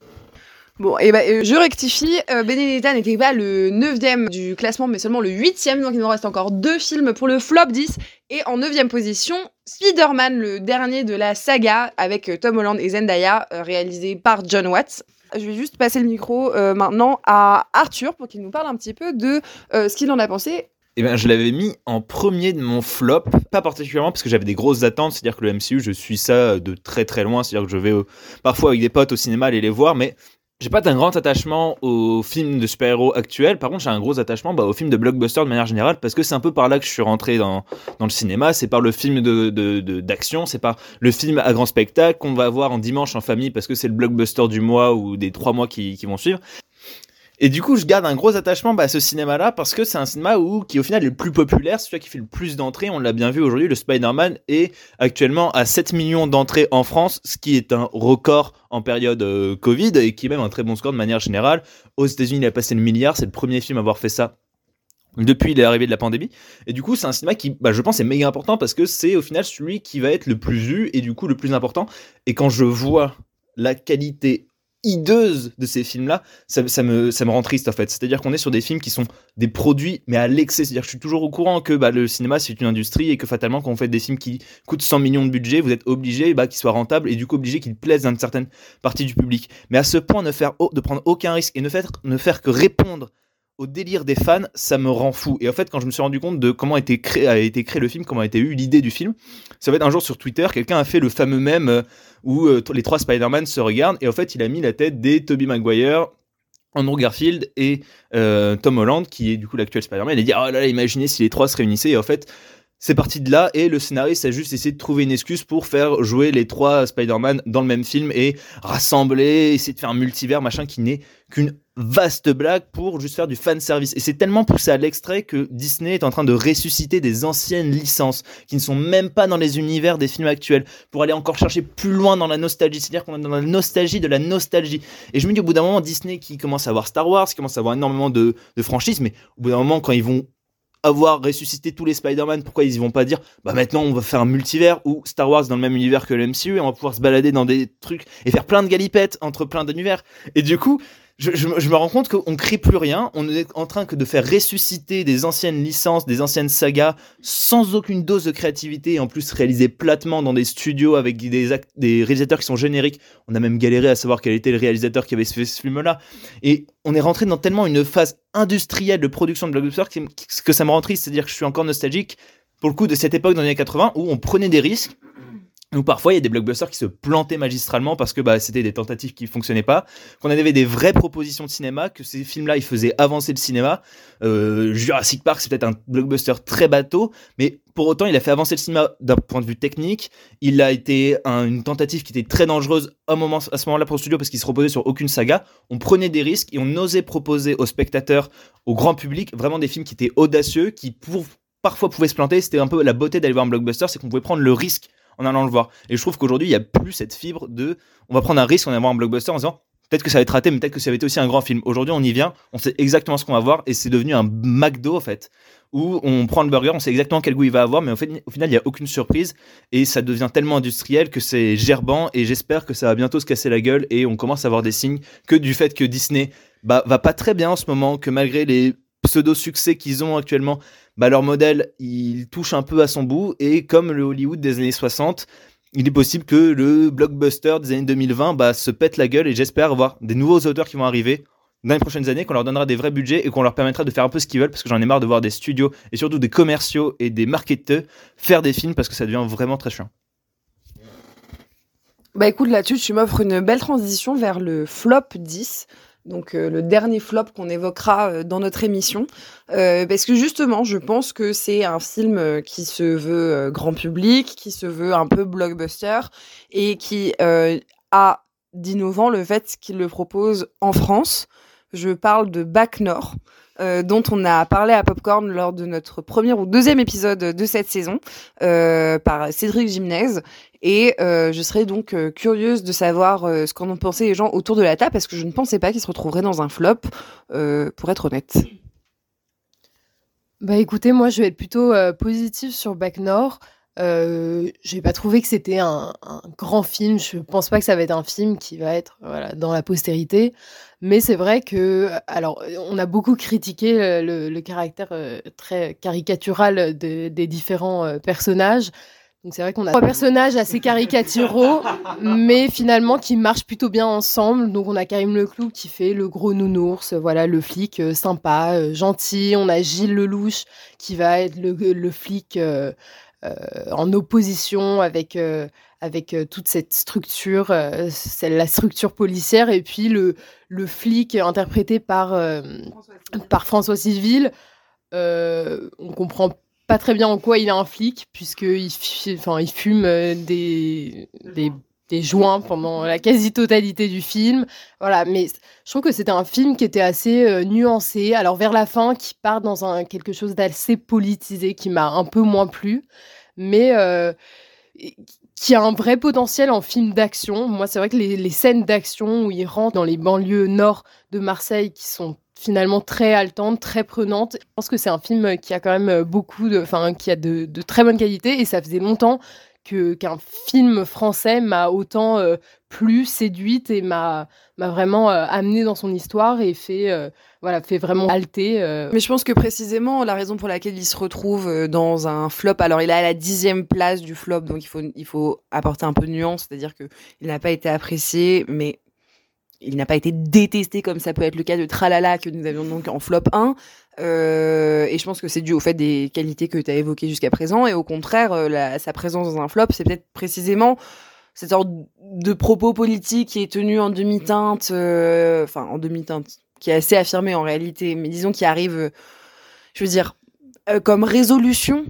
Bon, ben euh, je rectifie, euh, Benedetta n'était pas le 9 du classement, mais seulement le 8 donc il nous reste encore deux films pour le flop 10. Et en 9 position, Spider-Man, le dernier de la saga, avec euh, Tom Holland et Zendaya, euh, réalisé par John Watts. Je vais juste passer le micro maintenant à Arthur pour qu'il nous parle un petit peu de ce qu'il en a pensé. Eh ben, je l'avais mis en premier de mon flop, pas particulièrement parce que j'avais des grosses attentes, c'est-à-dire que le MCU, je suis ça de très très loin, c'est-à-dire que je vais parfois avec des potes au cinéma aller les voir, mais j'ai pas un grand attachement aux films de super-héros actuels. Par contre, j'ai un gros attachement bah, aux films de blockbuster de manière générale parce que c'est un peu par là que je suis rentré dans, dans le cinéma. C'est par le film d'action, c'est par le film à grand spectacle qu'on va voir en dimanche en famille parce que c'est le blockbuster du mois ou des trois mois qui, qui vont suivre. Et du coup, je garde un gros attachement bah, à ce cinéma-là parce que c'est un cinéma qui au final est le plus populaire, celui qui fait le plus d'entrées. On l'a bien vu aujourd'hui, le Spider-Man est actuellement à 7 millions d'entrées en France, ce qui est un record en période euh, Covid et qui est même un très bon score de manière générale. Aux États-Unis, il a passé le milliard, c'est le premier film à avoir fait ça depuis l'arrivée de la pandémie. Et du coup, c'est un cinéma qui, bah, je pense, est méga important parce que c'est au final celui qui va être le plus vu et du coup le plus important. Et quand je vois la qualité hideuse de ces films-là, ça, me, ça me rend triste en fait. C'est-à-dire qu'on est sur des films qui sont des produits, mais à l'excès. C'est-à-dire que je suis toujours au courant que bah, le cinéma c'est une industrie et que fatalement, quand on fait des films qui coûtent 100 millions de budget, vous êtes obligé bah, qu'ils soient rentables et du coup obligé qu'ils plaisent à une certaine partie du public. Mais à ce point, ne faire, de prendre aucun risque et ne faire, ne faire que répondre au délire des fans, ça me rend fou. Et en fait, quand je me suis rendu compte de comment a été créé, le film, comment a été eu l'idée du film, ça va être un jour sur Twitter, quelqu'un a fait le fameux mème euh, où euh, les trois Spider-Man se regardent et en fait, il a mis la tête des Tobey Maguire, Andrew Garfield et euh, Tom Holland, qui est du coup l'actuel Spider-Man. Il dit Oh là là, imaginez si les trois se réunissaient. Et en fait, c'est parti de là et le scénariste a juste essayé de trouver une excuse pour faire jouer les trois Spider-Man dans le même film et rassembler, essayer de faire un multivers, machin, qui n'est qu'une vaste blague pour juste faire du fan service. Et c'est tellement poussé à l'extrait que Disney est en train de ressusciter des anciennes licences qui ne sont même pas dans les univers des films actuels pour aller encore chercher plus loin dans la nostalgie. C'est-à-dire qu'on est dans la nostalgie de la nostalgie. Et je me dis au bout d'un moment, Disney qui commence à avoir Star Wars, qui commence à avoir énormément de, franchises, mais au bout d'un moment, quand ils vont avoir ressuscité tous les Spider-Man, pourquoi ils y vont pas dire bah maintenant on va faire un multivers ou Star Wars dans le même univers que le MCU et on va pouvoir se balader dans des trucs et faire plein de galipettes entre plein d'univers. Et du coup, je, me- rends compte qu'on crée plus rien, on est en train que de faire ressusciter des anciennes licences, des anciennes sagas sans aucune dose de créativité et en plus réalisées platement dans des studios avec des, réalisateurs qui sont génériques. On a même galéré à savoir quel était le réalisateur qui avait fait ce film-là. Et on est rentré dans tellement une phase industrielle de production de blockbuster qui- que ça me rend triste. C'est-à-dire que je suis encore nostalgique pour le coup de cette époque dans les années 80 où on prenait des risques. Où parfois il y a des blockbusters qui se plantaient magistralement parce que bah, c'était des tentatives qui fonctionnaient pas, qu'on avait des vraies propositions de cinéma, que ces films-là ils faisaient avancer le cinéma. Euh, Jurassic Park c'est peut-être un blockbuster très bateau, mais pour autant il a fait avancer le cinéma d'un point de vue technique. Il a été un- une tentative qui était très dangereuse à, ce moment-là pour le studio parce qu'il se reposait sur aucune saga. On prenait des risques et on osait proposer aux spectateurs, au grand public, vraiment des films qui étaient audacieux, qui parfois pouvaient se planter. C'était un peu la beauté d'aller voir un blockbuster, c'est qu'on pouvait prendre le risque en allant le voir. Et je trouve qu'aujourd'hui, il n'y a plus cette fibre de on va prendre un risque en allant voir un blockbuster en disant Peut-être que ça va être raté, mais peut-être que ça va être aussi un grand film. Aujourd'hui, on y vient, on sait exactement ce qu'on va voir, et c'est devenu un McDo, en fait, où on prend le burger, on sait exactement quel goût il va avoir, mais fait, au final, il n'y a aucune surprise, et ça devient tellement industriel que c'est gerbant, et j'espère que ça va bientôt se casser la gueule, et on commence à avoir des signes que du fait que Disney bah, va pas très bien en ce moment, que malgré les pseudo-succès qu'ils ont actuellement, bah, leur modèle, il touche un peu à son bout, et comme le Hollywood des années 60, il est possible que le blockbuster des années 2020 bah, se pète la gueule et j'espère avoir des nouveaux auteurs qui vont arriver dans les prochaines années, qu'on leur donnera des vrais budgets et qu'on leur permettra de faire un peu ce qu'ils veulent parce que j'en ai marre de voir des studios et surtout des commerciaux et des marketeurs faire des films parce que ça devient vraiment très chiant. Bah écoute, là-dessus, tu m'offres une belle transition vers le flop 10 donc euh, le dernier flop qu'on évoquera euh, dans notre émission, euh, parce que justement, je pense que c'est un film qui se veut grand public, qui se veut un peu blockbuster et qui a d'innovant le fait qu'il le propose en France. Je parle de Bac Nord. Dont on a parlé à Popcorn lors de notre premier ou deuxième épisode de cette saison par Cédric Gymnase et euh, je serais donc euh, curieuse de savoir euh, ce qu'en ont pensé les gens autour de la table, parce que je ne pensais pas qu'ils se retrouveraient dans un flop, pour être honnête. Bah écoutez, moi je vais être plutôt positive sur Back Nord. Euh, j'ai pas trouvé que c'était un, un, grand film. Je pense pas que ça va être un film qui va être voilà, dans la postérité. Mais c'est vrai que, alors, on a beaucoup critiqué le, le caractère très caricatural de, des différents personnages. Donc c'est vrai qu'on a trois personnages assez caricaturaux, mais finalement qui marchent plutôt bien ensemble. Donc on a Karim Leclou qui fait le gros nounours, voilà le flic euh, sympa, euh, gentil. On a Gilles Lelouch qui va être le, le flic euh, en opposition avec avec toute cette structure, la structure policière, et puis le le flic interprété par par François Civil. on comprend pas très bien en quoi il est un flic, puisqu'il il fume euh, des, des, des, joints pendant la quasi-totalité du film. Voilà, mais je trouve que c'était un film qui était assez euh, nuancé. Alors, vers la fin, qui part dans un, quelque chose d'assez politisé, qui m'a un peu moins plu, mais euh, qui a un vrai potentiel en film d'action. Moi, c'est vrai que les, scènes d'action où il rentre dans les banlieues nord de Marseille, qui sont finalement très haletante, très prenante. Je pense que c'est un film qui a quand même beaucoup de, enfin, qui a de, très bonne qualité et ça faisait longtemps qu'un film français m'a autant euh, plu, séduite et m'a vraiment euh, amené dans son histoire et fait euh, voilà fait vraiment halter. Mais je pense que précisément la raison pour laquelle il se retrouve dans un flop, alors il est à la dixième place du flop, donc il faut il faut apporter un peu de nuance, c'est-à-dire que il n'a pas été apprécié, mais il n'a pas été détesté comme ça peut être le cas de Tralala que nous avions donc en flop 1. Euh, et je pense que c'est dû au fait des qualités que tu as évoquées jusqu'à présent. Et au contraire, euh, sa présence dans un flop, c'est peut-être précisément cette sorte de propos politique qui est tenu en demi-teinte, euh, enfin en demi-teinte, qui est assez affirmé en réalité, mais disons qui arrive, je veux dire, comme résolution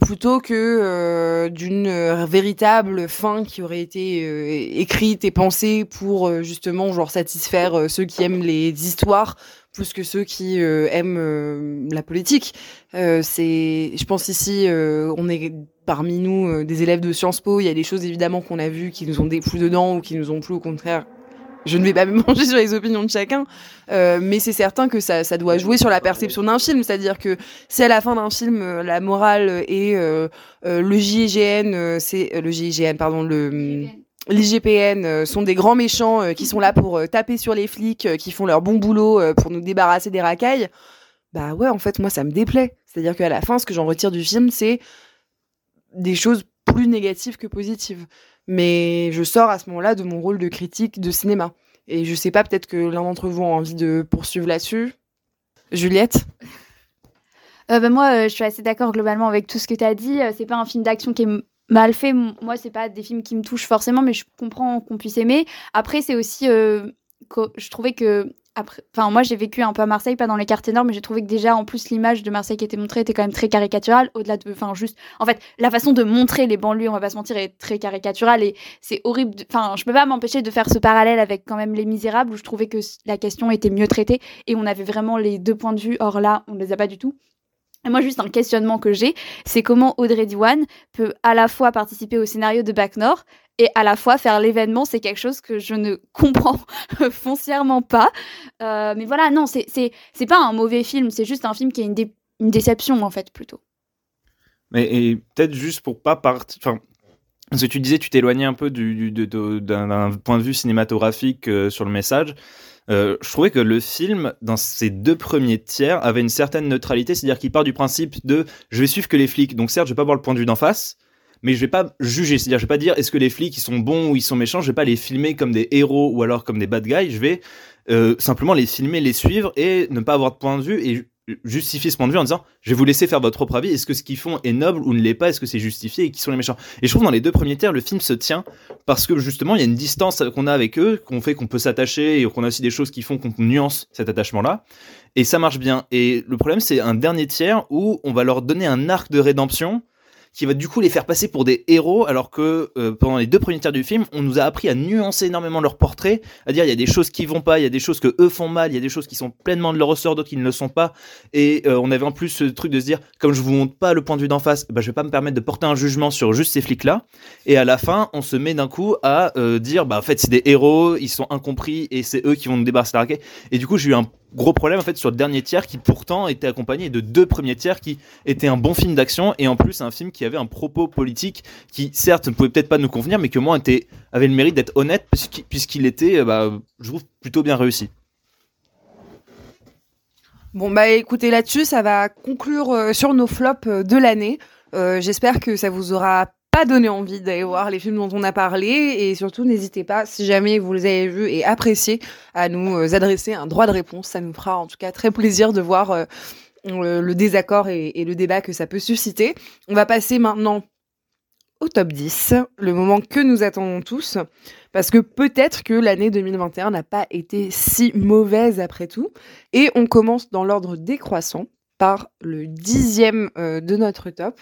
plutôt que d'une véritable fin qui aurait été écrite et pensée pour justement genre satisfaire ceux qui aiment les histoires plus que ceux qui aiment la politique. c'est, je pense ici, on est parmi nous des élèves de Sciences Po. Il y a des choses évidemment qu'on a vues qui nous ont déplu dedans ou qui nous ont plu au contraire je ne vais pas me manger sur les opinions de chacun, euh, mais c'est certain que ça, ça, doit jouer sur la perception d'un film. C'est-à-dire que si à la fin d'un film, euh, la morale et euh, euh, le JIGN, c'est le JIGN, pardon, le l'IGPN sont des grands méchants qui sont là pour taper sur les flics, qui font leur bon boulot pour nous débarrasser des racailles. Bah ouais, en fait, moi, ça me déplaît. C'est-à-dire qu'à la fin, ce que j'en retire du film, c'est des choses plus négatives que positives mais je sors à ce moment-là de mon rôle de critique de cinéma. Et je sais pas, peut-être que l'un d'entre vous a envie de poursuivre là-dessus. Juliette? Euh, bah, Moi, euh, je suis assez d'accord globalement avec tout ce que tu as dit. Euh, c'est pas un film d'action qui est mal fait. Moi, c'est pas des films qui me touchent forcément, mais je comprends qu'on puisse aimer. Après, c'est aussi. je trouvais que enfin moi j'ai vécu un peu à Marseille, pas dans les quartiers nord, mais j'ai trouvé que déjà en plus l'image de Marseille qui était montrée était quand même très caricaturale. Au-delà de, enfin juste, en fait la façon de montrer les banlieues, on va pas se mentir, est très caricaturale et c'est horrible. Enfin je peux pas m'empêcher de faire ce parallèle avec quand même Les Misérables où je trouvais que la question était mieux traitée et on avait vraiment les deux points de vue. Or là on les a pas du tout. Moi, juste un questionnement que j'ai, c'est comment Audrey Diwan peut à la fois participer au scénario de Back North et à la fois faire l'événement. C'est quelque chose que je ne comprends foncièrement pas. Euh, mais voilà, non, c'est pas un mauvais film, c'est juste un film qui est une, dé- une déception en fait plutôt. Mais peut-être juste pour pas partir. Enfin, parce que tu disais, tu t'éloignais un peu du, du- d'un d'un point de vue cinématographique euh, sur le message. Euh, je trouvais que le film, dans ses deux premiers tiers, avait une certaine neutralité, c'est-à-dire qu'il part du principe de je vais suivre que les flics. Donc certes, je vais pas voir le point de vue d'en face, mais je vais pas juger, c'est-à-dire je vais pas dire est-ce que les flics ils sont bons ou ils sont méchants. Je vais pas les filmer comme des héros ou alors comme des bad guys. Je vais euh, simplement les filmer, les suivre et ne pas avoir de point de vue et justifier ce point de vue en disant je vais vous laisser faire votre propre avis. Est-ce que ce qu'ils font est noble ou ne l'est pas Est-ce que c'est justifié et qui sont les méchants? Et je trouve dans les deux premiers tiers, le film se tient parce que justement il y a une distance qu'on a avec eux, qu'on fait qu'on peut s'attacher et qu'on a aussi des choses qui font qu'on nuance cet attachement-là. Et ça marche bien. Et le problème, c'est un dernier tiers où on va leur donner un arc de rédemption qui va du coup les faire passer pour des héros, alors que euh, pendant les deux premiers tiers du film, on nous a appris à nuancer énormément leur portrait, à dire il y a des choses qui vont pas, il y a des choses que eux font mal, il y a des choses qui sont pleinement de leur ressort, d'autres qui ne le sont pas. Et euh, on avait en plus ce truc de se dire, comme je vous montre pas le point de vue d'en face, bah, je vais pas me permettre de porter un jugement sur juste ces flics-là. Et à la fin, on se met d'un coup à euh, dire, bah en fait c'est des héros, ils sont incompris et c'est eux qui vont nous débarrasser de la raquette. Et du coup, j'ai eu un gros problème en fait sur le dernier tiers qui pourtant était accompagné de deux premiers tiers qui étaient un bon film d'action et en plus un film qui avait un propos politique qui certes ne pouvait peut-être pas nous convenir mais que moi était, avait le mérite d'être honnête puisqu'il- était euh, bah, je trouve plutôt bien réussi. Bon bah écoutez là-dessus, ça va conclure euh, sur nos flops euh, de l'année. J'espère que ça vous aura pas donné envie d'aller voir les films dont on a parlé et surtout n'hésitez pas si jamais vous les avez vus et appréciés à nous euh, adresser un droit de réponse. Ça nous fera en tout cas très plaisir de voir euh, le, désaccord et, et le débat que ça peut susciter. On va passer maintenant au top 10, le moment que nous attendons tous, parce que peut-être que l'année 2021 n'a pas été si mauvaise après tout. Et on commence dans l'ordre décroissant par le dixième euh, de notre top,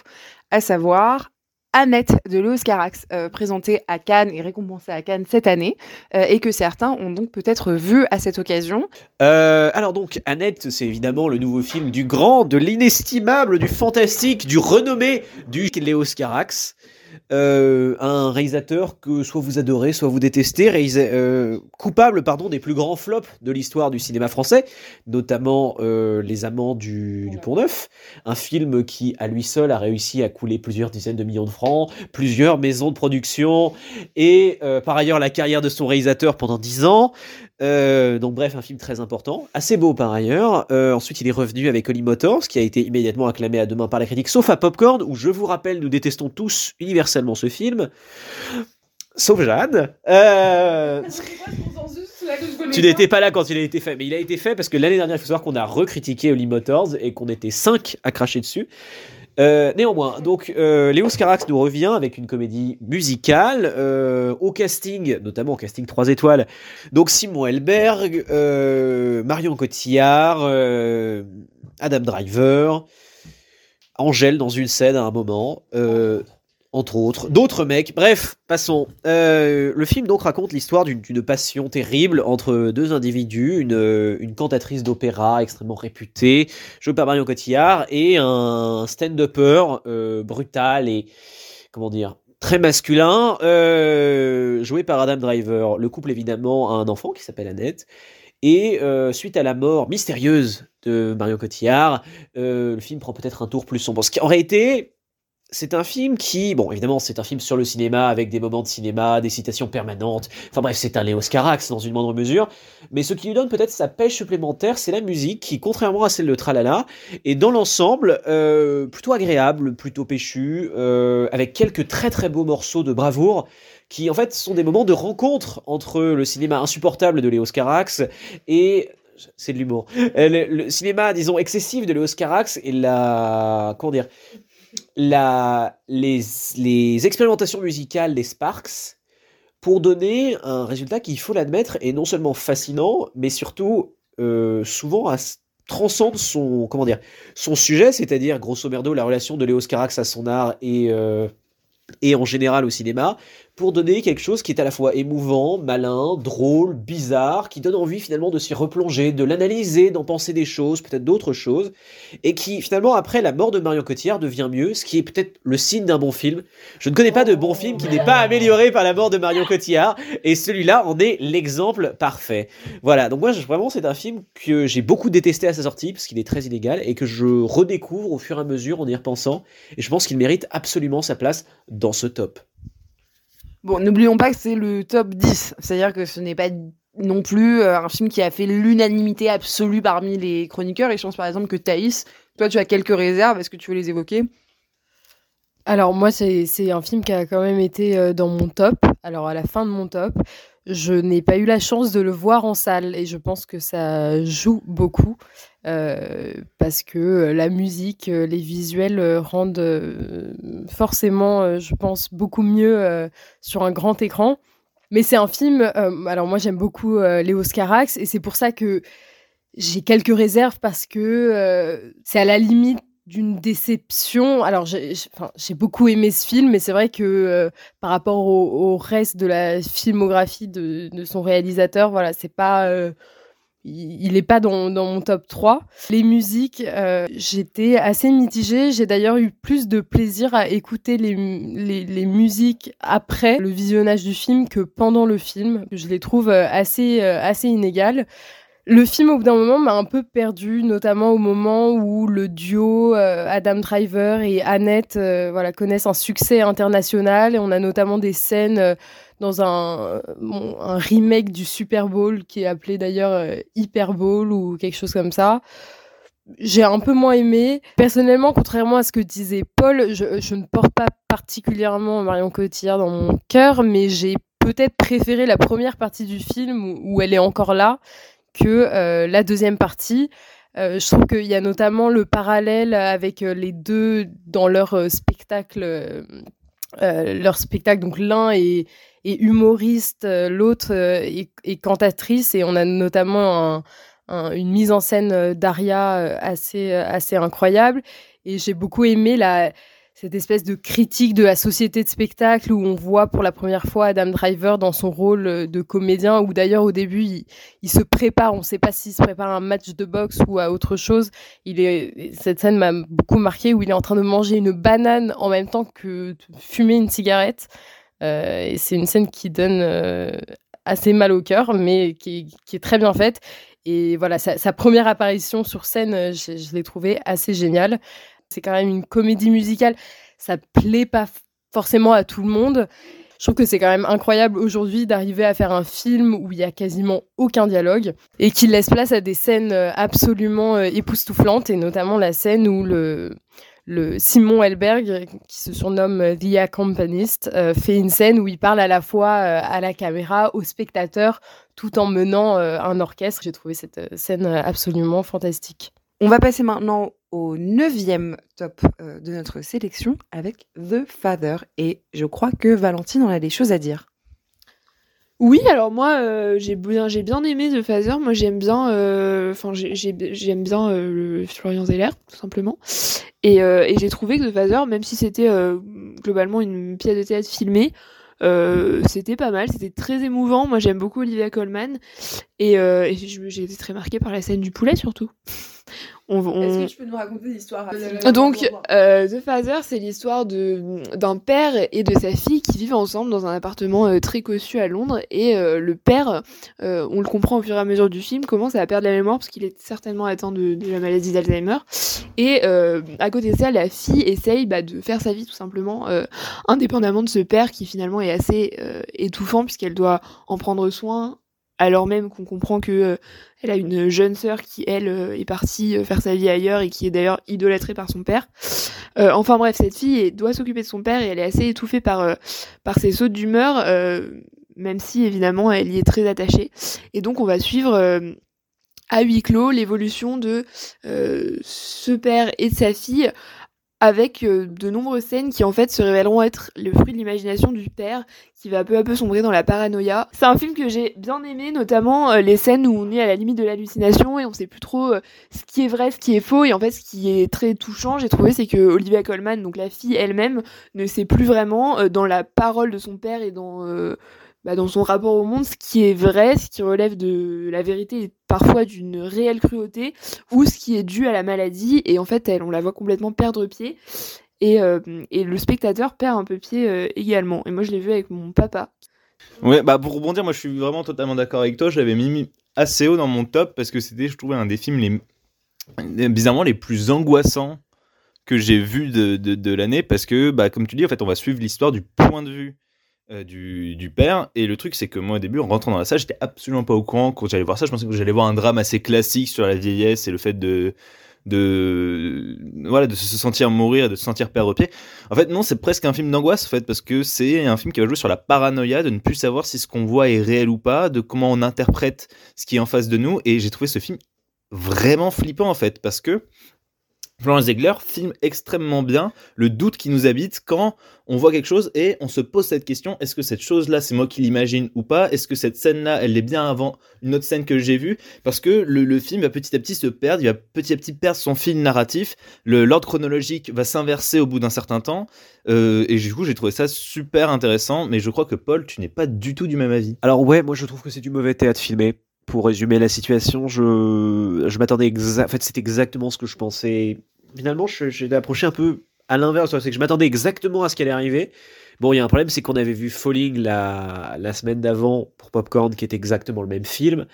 à savoir Annette de Léos Carax, euh, présentée à Cannes et récompensée à Cannes cette année, euh, et que certains ont donc peut-être vu à cette occasion. Euh, alors donc, Annette, c'est évidemment le nouveau film du grand, de l'inestimable, du fantastique, du renommé du Léos Carax. Euh, un réalisateur que soit vous adorez, soit vous détestez, euh, coupable pardon des plus grands flops de l'histoire du cinéma français, notamment euh, Les Amants du, du Pont Neuf, un film qui à lui seul a réussi à couler plusieurs dizaines de millions de francs, plusieurs maisons de production et par ailleurs la carrière de son réalisateur pendant dix ans. Donc bref, un film très important, assez beau par ailleurs. Ensuite, il est revenu avec Holly Motors, qui a été immédiatement acclamé à deux mains par la critique, sauf à Popcorn, où je vous rappelle, nous détestons tous universellement ce film. Sauf Jeanne. Euh, tu n'étais pas là quand il a été fait, mais il a été fait parce que l'année dernière, il faut savoir qu'on a recritiqué Holly Motors et qu'on était cinq à cracher dessus. Euh, néanmoins, donc euh, Léo Scarax nous revient avec une comédie musicale euh, au casting, notamment au casting 3 étoiles. Donc Simon Helberg, euh, Marion Cotillard, Adam Driver, Angèle dans une scène à un moment, entre autres, d'autres mecs. Bref, passons. Euh, le film donc raconte l'histoire d'une passion terrible entre deux individus, une, euh, une cantatrice d'opéra extrêmement réputée, jouée par Marion Cotillard, et un stand-upper euh, brutal et comment dire très masculin, joué par Adam Driver. Le couple évidemment a un enfant qui s'appelle Annette. Et suite à la mort mystérieuse de Marion Cotillard, le film prend peut-être un tour plus sombre. Ce qui en réalité, c'est un film qui, bon, évidemment, c'est un film sur le cinéma avec des moments de cinéma, des citations permanentes. Enfin bref, c'est un Léo Carax dans une moindre mesure. Mais ce qui lui donne peut-être sa pêche supplémentaire, c'est la musique qui, contrairement à celle de Tralala, est dans l'ensemble euh, plutôt agréable, plutôt péchu, euh, avec quelques très très beaux morceaux de bravoure qui en fait sont des moments de rencontre entre le cinéma insupportable de Léo Carax et c'est de l'humour. Euh, Le, cinéma, disons, excessif de Léo Carax et la comment dire les, les expérimentations musicales des Sparks pour donner un résultat qui, il faut l'admettre, est non seulement fascinant, mais surtout euh, souvent as- transcende son, comment dire, son sujet, c'est-à-dire grosso merdo la relation de Léos Carax à son art et, euh, et en général au cinéma, pour donner quelque chose qui est à la fois émouvant, malin, drôle, bizarre, qui donne envie finalement de s'y replonger, de l'analyser, d'en penser des choses, peut-être d'autres choses, et qui finalement après la mort de Marion Cotillard devient mieux, ce qui est peut-être le signe d'un bon film. Je ne connais pas de bon film qui n'est pas amélioré par la mort de Marion Cotillard, et celui-là en est l'exemple parfait. Voilà, donc moi vraiment c'est un film que j'ai beaucoup détesté à sa sortie, parce qu'il est très illégal, et que je redécouvre au fur et à mesure en y repensant, et je pense qu'il mérite absolument sa place dans ce top. Bon, n'oublions pas que c'est le top 10. C'est-à-dire que ce n'est pas non plus euh, un film qui a fait l'unanimité absolue parmi les chroniqueurs. Et je pense par exemple que Thaïs, toi tu as quelques réserves. Est-ce que tu veux les évoquer? Alors moi, c'est un film qui a quand même été euh, dans mon top. Alors à la fin de mon top, je n'ai pas eu la chance de le voir en salle et je pense que ça joue beaucoup euh, parce que euh, la musique, euh, les visuels rendent forcément, je pense, beaucoup mieux sur un grand écran. Mais c'est un film, alors moi j'aime beaucoup Léo Scarax et c'est pour ça que j'ai quelques réserves parce que c'est à la limite d'une déception. Alors, j'ai j'ai beaucoup aimé ce film, mais c'est vrai que euh, par rapport au, au reste de la filmographie de, de son réalisateur, voilà, c'est pas. euh, il n'est pas dans, dans mon top 3. Les musiques, euh, j'étais assez mitigée. J'ai d'ailleurs eu plus de plaisir à écouter les, les, les musiques après le visionnage du film que pendant le film. Je les trouve euh, assez, euh, assez inégales. Le film, au bout d'un moment, m'a un peu perdu, notamment au moment où le duo euh, Adam Driver et Annette euh, voilà, connaissent un succès international. Et on a notamment des scènes euh, dans un, remake du Super Bowl qui est appelé d'ailleurs Hyper Bowl ou quelque chose comme ça. J'ai un peu moins aimé. Personnellement, contrairement à ce que disait Paul, je, ne porte pas particulièrement Marion Cotillard dans mon cœur, mais j'ai peut-être préféré la première partie du film où elle est encore là que euh, la deuxième partie. Euh, je trouve qu'il y a notamment le parallèle avec euh, les deux dans leur spectacle, leur spectacle. Donc l'un est, humoriste, l'autre est, cantatrice, et on a notamment un- un- une mise en scène d'Aria assez incroyable. Et j'ai beaucoup aimé la, cette espèce de critique de la société de spectacle où on voit pour la première fois Adam Driver dans son rôle euh, de comédien, où d'ailleurs au début il, se prépare, on ne sait pas s'il se prépare à un match de boxe ou à autre chose. Cette scène m'a beaucoup marqué où il est en train de manger une banane en même temps que fumer une cigarette. Euh, c'est une scène qui donne euh, assez mal au cœur, mais qui, est- très bien faite. Et voilà, sa, première apparition sur scène, je, je l'ai trouvée assez géniale. C'est quand même une comédie musicale. Ça plaît pas forcément à tout le monde. Je trouve que c'est quand même incroyable aujourd'hui d'arriver à faire un film où il y a quasiment aucun dialogue et qui laisse place à des scènes euh, absolument euh, époustouflantes et notamment la scène où le, Simon Helberg, qui se surnomme euh, The Accompanist, fait une scène où il parle à la fois à la caméra, aux spectateurs, tout en menant un orchestre. J'ai trouvé cette scène absolument fantastique. On va passer maintenant au neuvième top euh, de notre sélection avec The Father. Et je crois que Valentine en a des choses à dire. Oui, alors moi euh, j'ai bien aimé The Phaser. Moi j'aime bien euh, j'aime bien Florian Zeller tout simplement. Et, et j'ai trouvé que The Phaser même si c'était globalement une pièce de théâtre filmée euh, c'était pas mal, c'était très émouvant. Moi j'aime beaucoup Olivia Colman et, euh, et j'ai été très marquée par la scène du poulet surtout. On, on- tu peux nous raconter l'histoire donc, euh, The Father, c'est l'histoire de d'un père et de sa fille qui vivent ensemble dans un appartement euh, très cossu à Londres. Et euh, le père, euh, on le comprend au fur et à mesure du film, commence à perdre la mémoire parce qu'il est certainement atteint de, de la maladie d'Alzheimer. Et euh, à côté de ça, la fille essaye bah, de faire sa vie tout simplement, euh, indépendamment de ce père qui finalement est assez euh, étouffant puisqu'elle doit en prendre soin. Alors même qu'on comprend que euh, elle a une jeune sœur qui, elle, euh, est partie euh, faire sa vie ailleurs et qui est d'ailleurs idolâtrée par son père. Enfin bref, cette fille doit s'occuper de son père et elle est assez étouffée par, par ses sautes d'humeur, même si évidemment elle y est très attachée. Et donc on va suivre à huis clos l'évolution de ce père et de sa fille avec euh, de nombreuses scènes qui en fait se révéleront être le fruit de l'imagination du père qui va peu à peu sombrer dans la paranoïa. C'est un film que j'ai bien aimé, notamment euh, les scènes où on est à la limite de l'hallucination et on sait plus trop euh, ce qui est vrai, ce qui est faux. Et en fait, ce qui est très touchant, j'ai trouvé, c'est que Olivia Colman, donc la fille elle-même, ne sait plus vraiment dans la parole de son père et dans bah, dans son rapport au monde, ce qui est vrai, ce qui relève de la vérité et parfois d'une réelle cruauté, ou ce qui est dû à la maladie. Et en fait, elle, on la voit complètement perdre pied. Et, euh, et le spectateur perd un peu pied euh, également. Et moi, je l'ai vu avec mon papa. Ouais, bah pour rebondir, moi je suis vraiment totalement d'accord avec toi. Je l'avais mis assez haut dans mon top parce que c'était, je trouvais, un des films les bizarrement les plus angoissants que j'ai vu de, de, de l'année parce que, bah, comme tu dis, en fait, on va suivre l'histoire du point de vue euh, du, du père. Et le truc, c'est que moi, au début, en rentrant dans la salle, j'étais absolument pas au courant quand j'allais voir ça. Je pensais que j'allais voir un drame assez classique sur la vieillesse et le fait de de voilà de se sentir mourir de se sentir perdre pied en fait non c'est presque un film d'angoisse en fait parce que c'est un film qui va jouer sur la paranoïa de ne plus savoir si ce qu'on voit est réel ou pas de comment on interprète ce qui est en face de nous et j'ai trouvé ce film vraiment flippant en fait parce que Florence Ziegler filme extrêmement bien le doute qui nous habite quand on voit quelque chose et on se pose cette question est-ce que cette chose-là, c'est moi qui l'imagine ou pas? Est-ce que cette scène-là, elle est bien avant une autre scène que j'ai vue? Parce que le, le, film va petit à petit se perdre, il va petit à petit perdre son fil narratif, l'ordre chronologique va s'inverser au bout d'un certain temps. Euh, et du coup, j'ai trouvé ça super intéressant, mais je crois que Paul, tu n'es pas du tout du même avis. Alors ouais, moi je trouve que c'est du mauvais théâtre filmé. Pour résumer la situation, je, m'attendais. En fait, c'est exactement ce que je pensais. Finalement, j'ai approché un peu à l'inverse. C'est que je m'attendais exactement à ce qui allait arriver. Bon, il y a un problème, c'est qu'on avait vu Falling la, la semaine d'avant pour Popcorn, qui est exactement le même film.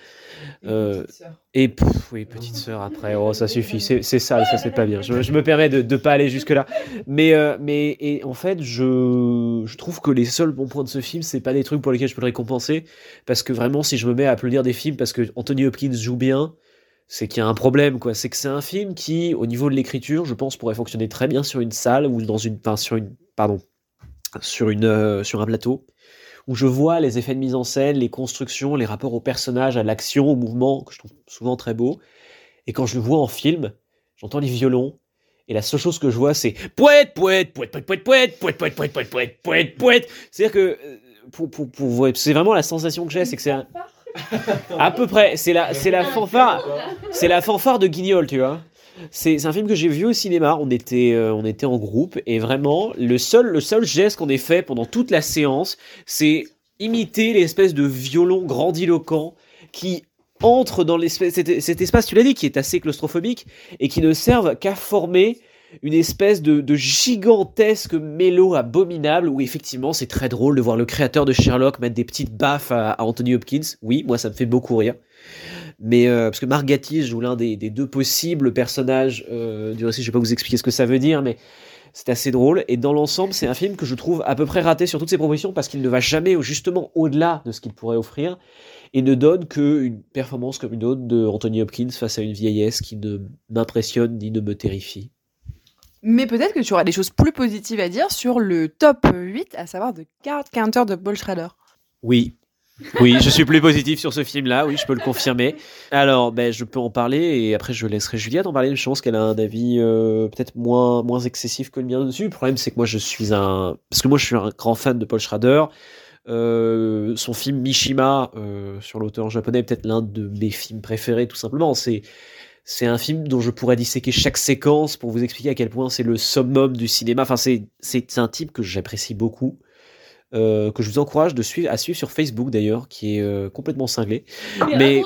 Et, Euh, petite sœur. et pff, oui, petite sœur après, oh ça suffit, c'est sale, ça c'est pas bien. Je, je me permets de ne pas aller jusque là, mais euh, mais et en fait je je trouve que les seuls bons points de ce film c'est pas des trucs pour lesquels je peux le récompenser parce que vraiment si je me mets à applaudir des films parce que Anthony Hopkins joue bien, c'est qu'il y a un problème quoi. C'est que c'est un film qui au niveau de l'écriture, je pense pourrait fonctionner très bien sur une salle ou dans une enfin, sur une pardon sur une euh, sur un plateau où je vois les effets de mise en scène, les constructions, les rapports aux personnages, à l'action, au mouvement, que je trouve souvent très beau. Et quand je le vois en film, j'entends les violons, et la seule chose que je vois, c'est poète, poète, poète, poète, poète, poète, poète, poète, poète, poète, poète, poète, poète. C'est-à-dire que euh, pour, pour, pour, c'est vraiment la sensation que j'ai, c'est que c'est un- à peu près, c'est la, c'est la fanfare, c'est la fanfare de Guignol, tu vois. C'est un film que j'ai vu au cinéma. On était, euh, on était en groupe et vraiment le seul, le seul geste qu'on ait fait pendant toute la séance, c'est imiter l'espèce de violon grandiloquent qui entre dans cet, espace, tu l'as dit, qui est assez claustrophobique et qui ne servent qu'à former une espèce de, gigantesque mélo abominable où effectivement c'est très drôle de voir le créateur de Sherlock mettre des petites baffes à Anthony Hopkins. Oui, moi ça me fait beaucoup rire. Mais euh, parce que Gatiss joue l'un des, des deux possibles personnages euh, du récit, je vais pas vous expliquer ce que ça veut dire, mais c'est assez drôle. Et dans l'ensemble, c'est un film que je trouve à peu près raté sur toutes ses propositions parce qu'il ne va jamais justement au-delà de ce qu'il pourrait offrir et ne donne qu'une performance comme une autre de Anthony Hopkins face à une vieillesse qui ne m'impressionne ni ne me terrifie. Mais peut-être que tu auras des choses plus positives à dire sur le top 8, à savoir The Card Counter de Paul Schrader. Oui. Oui, je suis plus positif sur ce film-là, oui, je peux le confirmer. Alors, ben, je peux en parler et après je laisserai Juliette en parler. Je pense qu'elle a un avis euh, peut-être moins, moins excessif que le mien dessus. Le problème, c'est que moi, je suis un. Parce que moi, je suis un grand fan de Paul Schrader. Euh, son film Mishima euh, sur l'auteur japonais est peut-être l'un de mes films préférés, tout simplement. C'est. C'est un film dont je pourrais disséquer chaque séquence pour vous expliquer à quel point c'est le summum du cinéma. Enfin, c'est un type que j'apprécie beaucoup que je vous encourage de suivre, à suivre sur Facebook d'ailleurs, qui est euh, complètement cinglé. Mais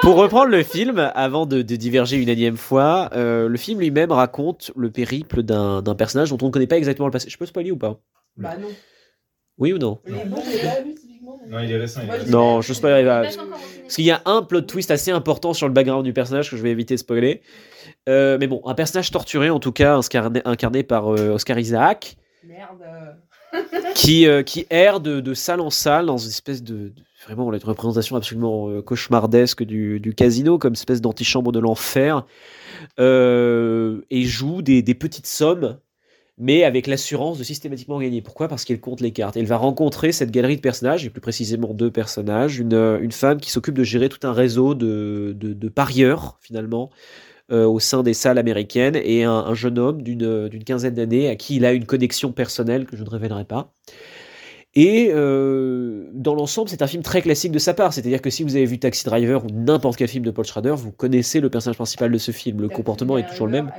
pour reprendre le film, avant de, de diverger une énième fois, euh, le film lui-même raconte le périple d'un personnage dont on ne connaît pas exactement le passé. Je peux spoiler ou pas? Bah non. Oui ou non? Non, il est récent. Non, je spoilerai pas. Parce qu'il y a un plot twist assez important sur le background du personnage que je vais éviter de spoiler. Euh, mais bon, un personnage torturé en tout cas, incarné, incarné par euh, Oscar Isaac, Merde. Qui, euh, qui erre de, salle en salle dans une espèce de, vraiment une représentation absolument euh, cauchemardesque du, casino comme espèce d'antichambre de l'enfer euh, et joue des, petites sommes mais avec l'assurance de systématiquement gagner. Pourquoi? Parce qu'elle compte les cartes. Elle va rencontrer cette galerie de personnages, et plus précisément deux personnages, une, femme qui s'occupe de gérer tout un réseau de, parieurs, finalement, au sein des salles américaines et un, un jeune homme d'une d'une quinzaine d'années à qui il a une connexion personnelle que je ne révélerai pas. Et euh, dans l'ensemble, c'est un film très classique de sa part. C'est-à-dire que si vous avez vu Taxi Driver ou n'importe quel film de Paul Schrader, vous connaissez le personnage principal de ce film. Le comportement est toujours le même.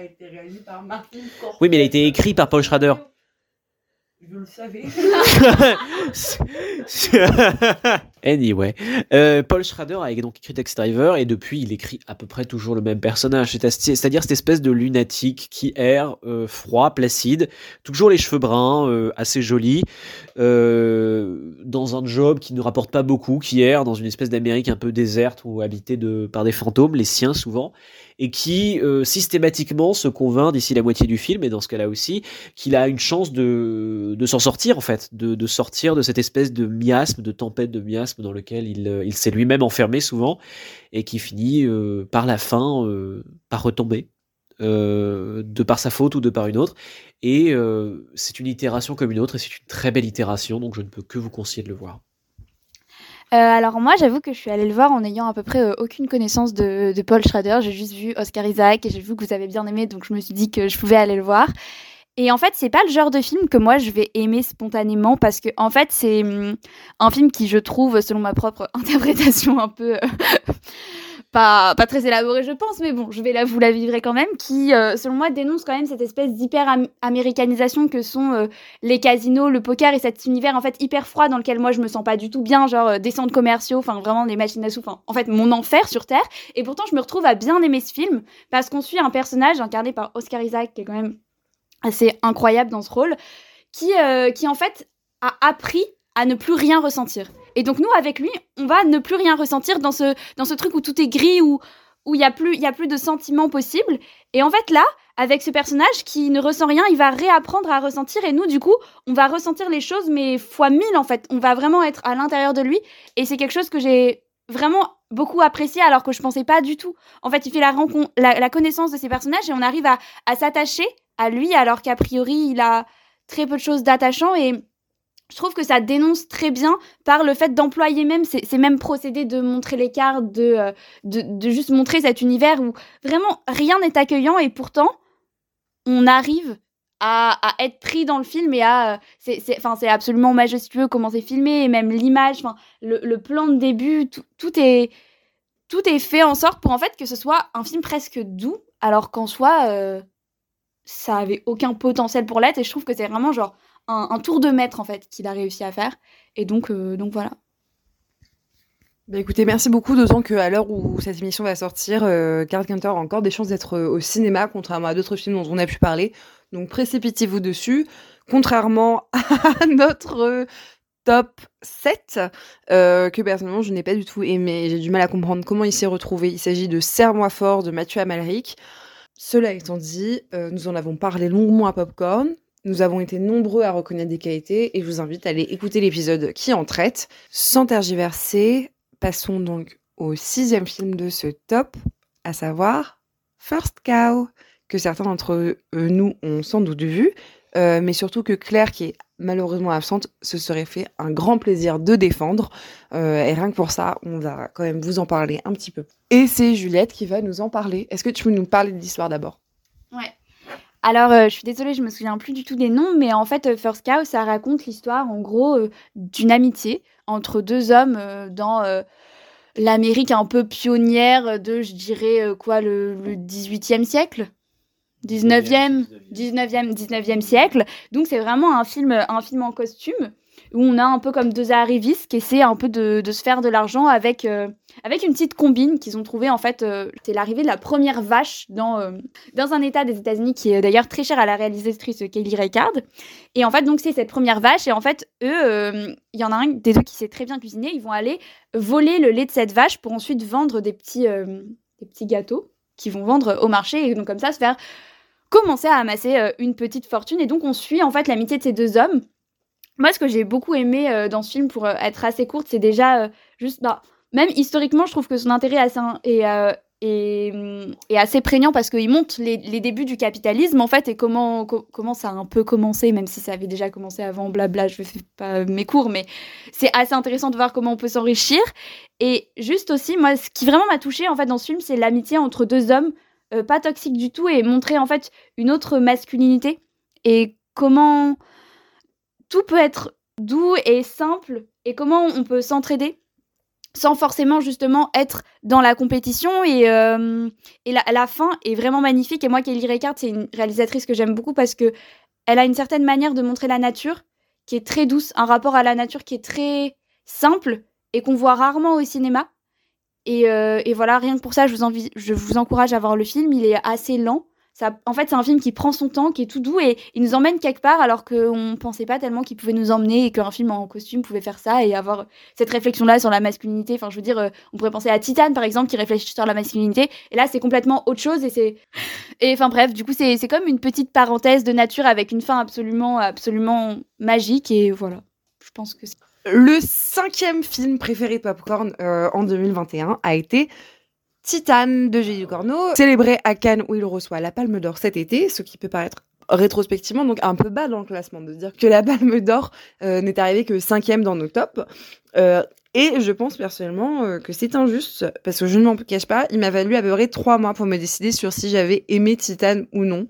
Oui, mais il a été écrit par Paul Schrader. Je le savais. anyway, Euh, Paul Schrader a donc écrit Taxi Driver et depuis il écrit à peu près toujours le même personnage, C'est- c'est-à-dire cette espèce de lunatique qui erre euh, froid, placide, toujours les cheveux bruns, euh, assez joli, dans un job qui ne rapporte pas beaucoup, qui erre dans une espèce d'Amérique un peu déserte ou habitée par des fantômes, les siens souvent, et qui systématiquement se convainc d'ici la moitié du film et dans ce cas-là aussi qu'il a une chance de, s'en sortir en fait, de sortir de cette espèce de miasme, de tempête de miasme dans lequel il, euh, il s'est lui-même enfermé souvent et qui finit euh, par la fin euh, par retomber. de par sa faute ou de par une autre et c'est une itération comme une autre et c'est une très belle itération donc je ne peux que vous conseiller de le voir alors moi, j'avoue que je suis allée le voir en ayant à peu près aucune connaissance de, de Paul Schrader. J'ai juste vu Oscar Isaac et j'ai vu que vous avez bien aimé, donc je me suis dit que je pouvais aller le voir. Et en fait, c'est pas le genre de film que moi je vais aimer spontanément parce que en fait, c'est hum, un film qui je trouve, selon ma propre interprétation, un peu euh, pas pas très élaborée, je pense, mais bon, je vais vous la vivrai quand même, qui, euh, selon moi, dénonce quand même cette espèce d'hyper am- américanisation que sont euh, les casinos, le poker et cet univers en fait hyper froid dans lequel moi je me sens pas du tout bien, genre des centres commerciaux, enfin vraiment les machines à sous, en fait mon enfer sur terre. Et pourtant je me retrouve à bien aimer ce film parce qu'on suit un personnage incarné par Oscar Isaac qui est quand même assez incroyable dans ce rôle, qui euh, qui en fait a appris à ne plus rien ressentir. Et donc nous avec lui, on va ne plus rien ressentir dans ce dans ce truc où tout est gris où où il y a plus y a plus de sentiments possibles. Et en fait là, avec ce personnage qui ne ressent rien, il va réapprendre à ressentir et nous du coup, on va ressentir les choses mais fois mille en fait. On va vraiment être à l'intérieur de lui et c'est quelque chose que j'ai vraiment beaucoup apprécié alors que je pensais pas du tout. En fait, il fait la, la, la connaissance de ces personnages et on arrive à, à s'attacher à lui alors qu'a priori il a très peu de choses d'attachant et je trouve que ça dénonce très bien par le fait d'employer même ces, mêmes procédés de montrer de, euh, de, de juste montrer cet univers où vraiment rien n'est accueillant et pourtant on arrive à, être pris dans le film et à euh, c'est absolument majestueux comment c'est filmé et même l'image le, le plan de début tout, tout est tout est fait en sorte pour en fait que ce soit un film presque doux alors qu'en soi euh, ça avait aucun potentiel pour l'être et je trouve que c'est vraiment genre un, tour de maître en fait qu'il a réussi à faire et donc euh, donc voilà Bah écoutez, merci beaucoup, d'autant qu'à l'heure où cette émission va sortir, euh, Counter a encore des chances d'être euh, au cinéma, contrairement à d'autres films dont on a pu parler. Donc précipitez-vous dessus. Contrairement à notre euh, top 7, euh, que personnellement je n'ai pas du tout aimé. J'ai du mal à comprendre comment il s'est retrouvé. Il s'agit de Serre-moi fort de Mathieu Amalric. Cela étant dit, euh, nous en avons parlé longuement à Popcorn. Nous avons été nombreux à reconnaître des qualités et je vous invite à aller écouter l'épisode qui en traite. Sans tergiverser, passons donc au sixième film de ce top, à savoir First Cow, que certains d'entre euh, nous ont sans doute vu, euh, mais surtout que Claire, qui est malheureusement absente, se serait fait un grand plaisir de défendre. Euh, et rien que pour ça, on va quand même vous en parler un petit peu. Et c'est Juliette qui va nous en parler. Est-ce que tu peux nous parler de l'histoire d'abord? Ouais. Alors, euh, je suis désolée, je me souviens plus du tout des noms, mais en fait, euh, First Cow, ça raconte l'histoire, en gros, d'une amitié entre deux hommes dans l'Amérique un peu pionnière de, je dirais, quoi, le, le 18e siècle 19e, 19e, 19e siècle. Donc, c'est vraiment un film, un film en costume où on a un peu comme deux arrivistes qui essaient un peu de, de se faire de l'argent avec, euh, avec une petite combine qu'ils ont trouvée. En fait, euh, c'est l'arrivée de la première vache dans, euh, dans un état des États-Unis qui est d'ailleurs très cher à la réalisatrice Kelly Reichardt. Et en fait, donc, c'est cette première vache. Et en fait, eux, il y en a un des deux qui sait très bien cuisiner. Ils vont aller voler le lait de cette vache pour ensuite vendre des petits, des petits gâteaux qu'ils vont vendre au marché. Et donc, comme ça, se faire commencer à amasser euh, une petite fortune. Et donc, on suit en fait l'amitié de ces deux hommes. Moi, ce que j'ai beaucoup aimé euh, dans ce film, pour euh, être assez courte, c'est déjà juste, bah, même historiquement, je trouve que son intérêt est assez, est, assez prégnant parce qu'il montre les, les débuts du capitalisme, en fait, et comment, co- comment ça a un peu commencé, même si ça avait déjà commencé avant, blabla, je fais pas mes cours, mais c'est assez intéressant de voir comment on peut s'enrichir. Et juste aussi, moi, ce qui vraiment m'a touchée, en fait, dans ce film, c'est l'amitié entre deux hommes euh, pas toxique du tout et montrer en fait une autre masculinité et comment tout peut être doux et simple et comment on peut s'entraider sans forcément justement être dans la compétition et, euh, et la, fin est vraiment magnifique et moi Kelly Reichardt c'est une réalisatrice que j'aime beaucoup parce que elle a une certaine manière de montrer la nature qui est très douce, un rapport à la nature qui est très simple et qu'on voit rarement au cinéma. Et, euh, et voilà, rien que pour ça, je vous, encourage à voir le film. Il est assez lent. En fait, c'est un film qui prend son temps, qui est tout doux et il nous emmène quelque part alors qu'on pensait pas tellement qu'il pouvait nous emmener et qu'un film en costume pouvait faire ça et avoir cette réflexion-là sur la masculinité. Enfin, je veux dire, euh, on pourrait penser à Titan par exemple qui réfléchit sur la masculinité. Et là, c'est complètement autre chose et c'est. Et enfin, bref, du coup, c'est comme une petite parenthèse de nature avec une fin absolument, absolument magique et voilà. Je pense que c'est. Le cinquième film préféré de Popcorn euh, en 2021 a été Titane de J.D. Corneau, célébré à Cannes où il reçoit la Palme d'Or cet été, ce qui peut paraître rétrospectivement donc un peu bas dans le classement de dire que la Palme d'Or euh, n'est arrivée que cinquième dans nos tops. Euh, et je pense personnellement euh, que c'est injuste parce que je ne m'en cache pas, il m'a valu à peu près trois mois pour me décider sur si j'avais aimé Titane ou non.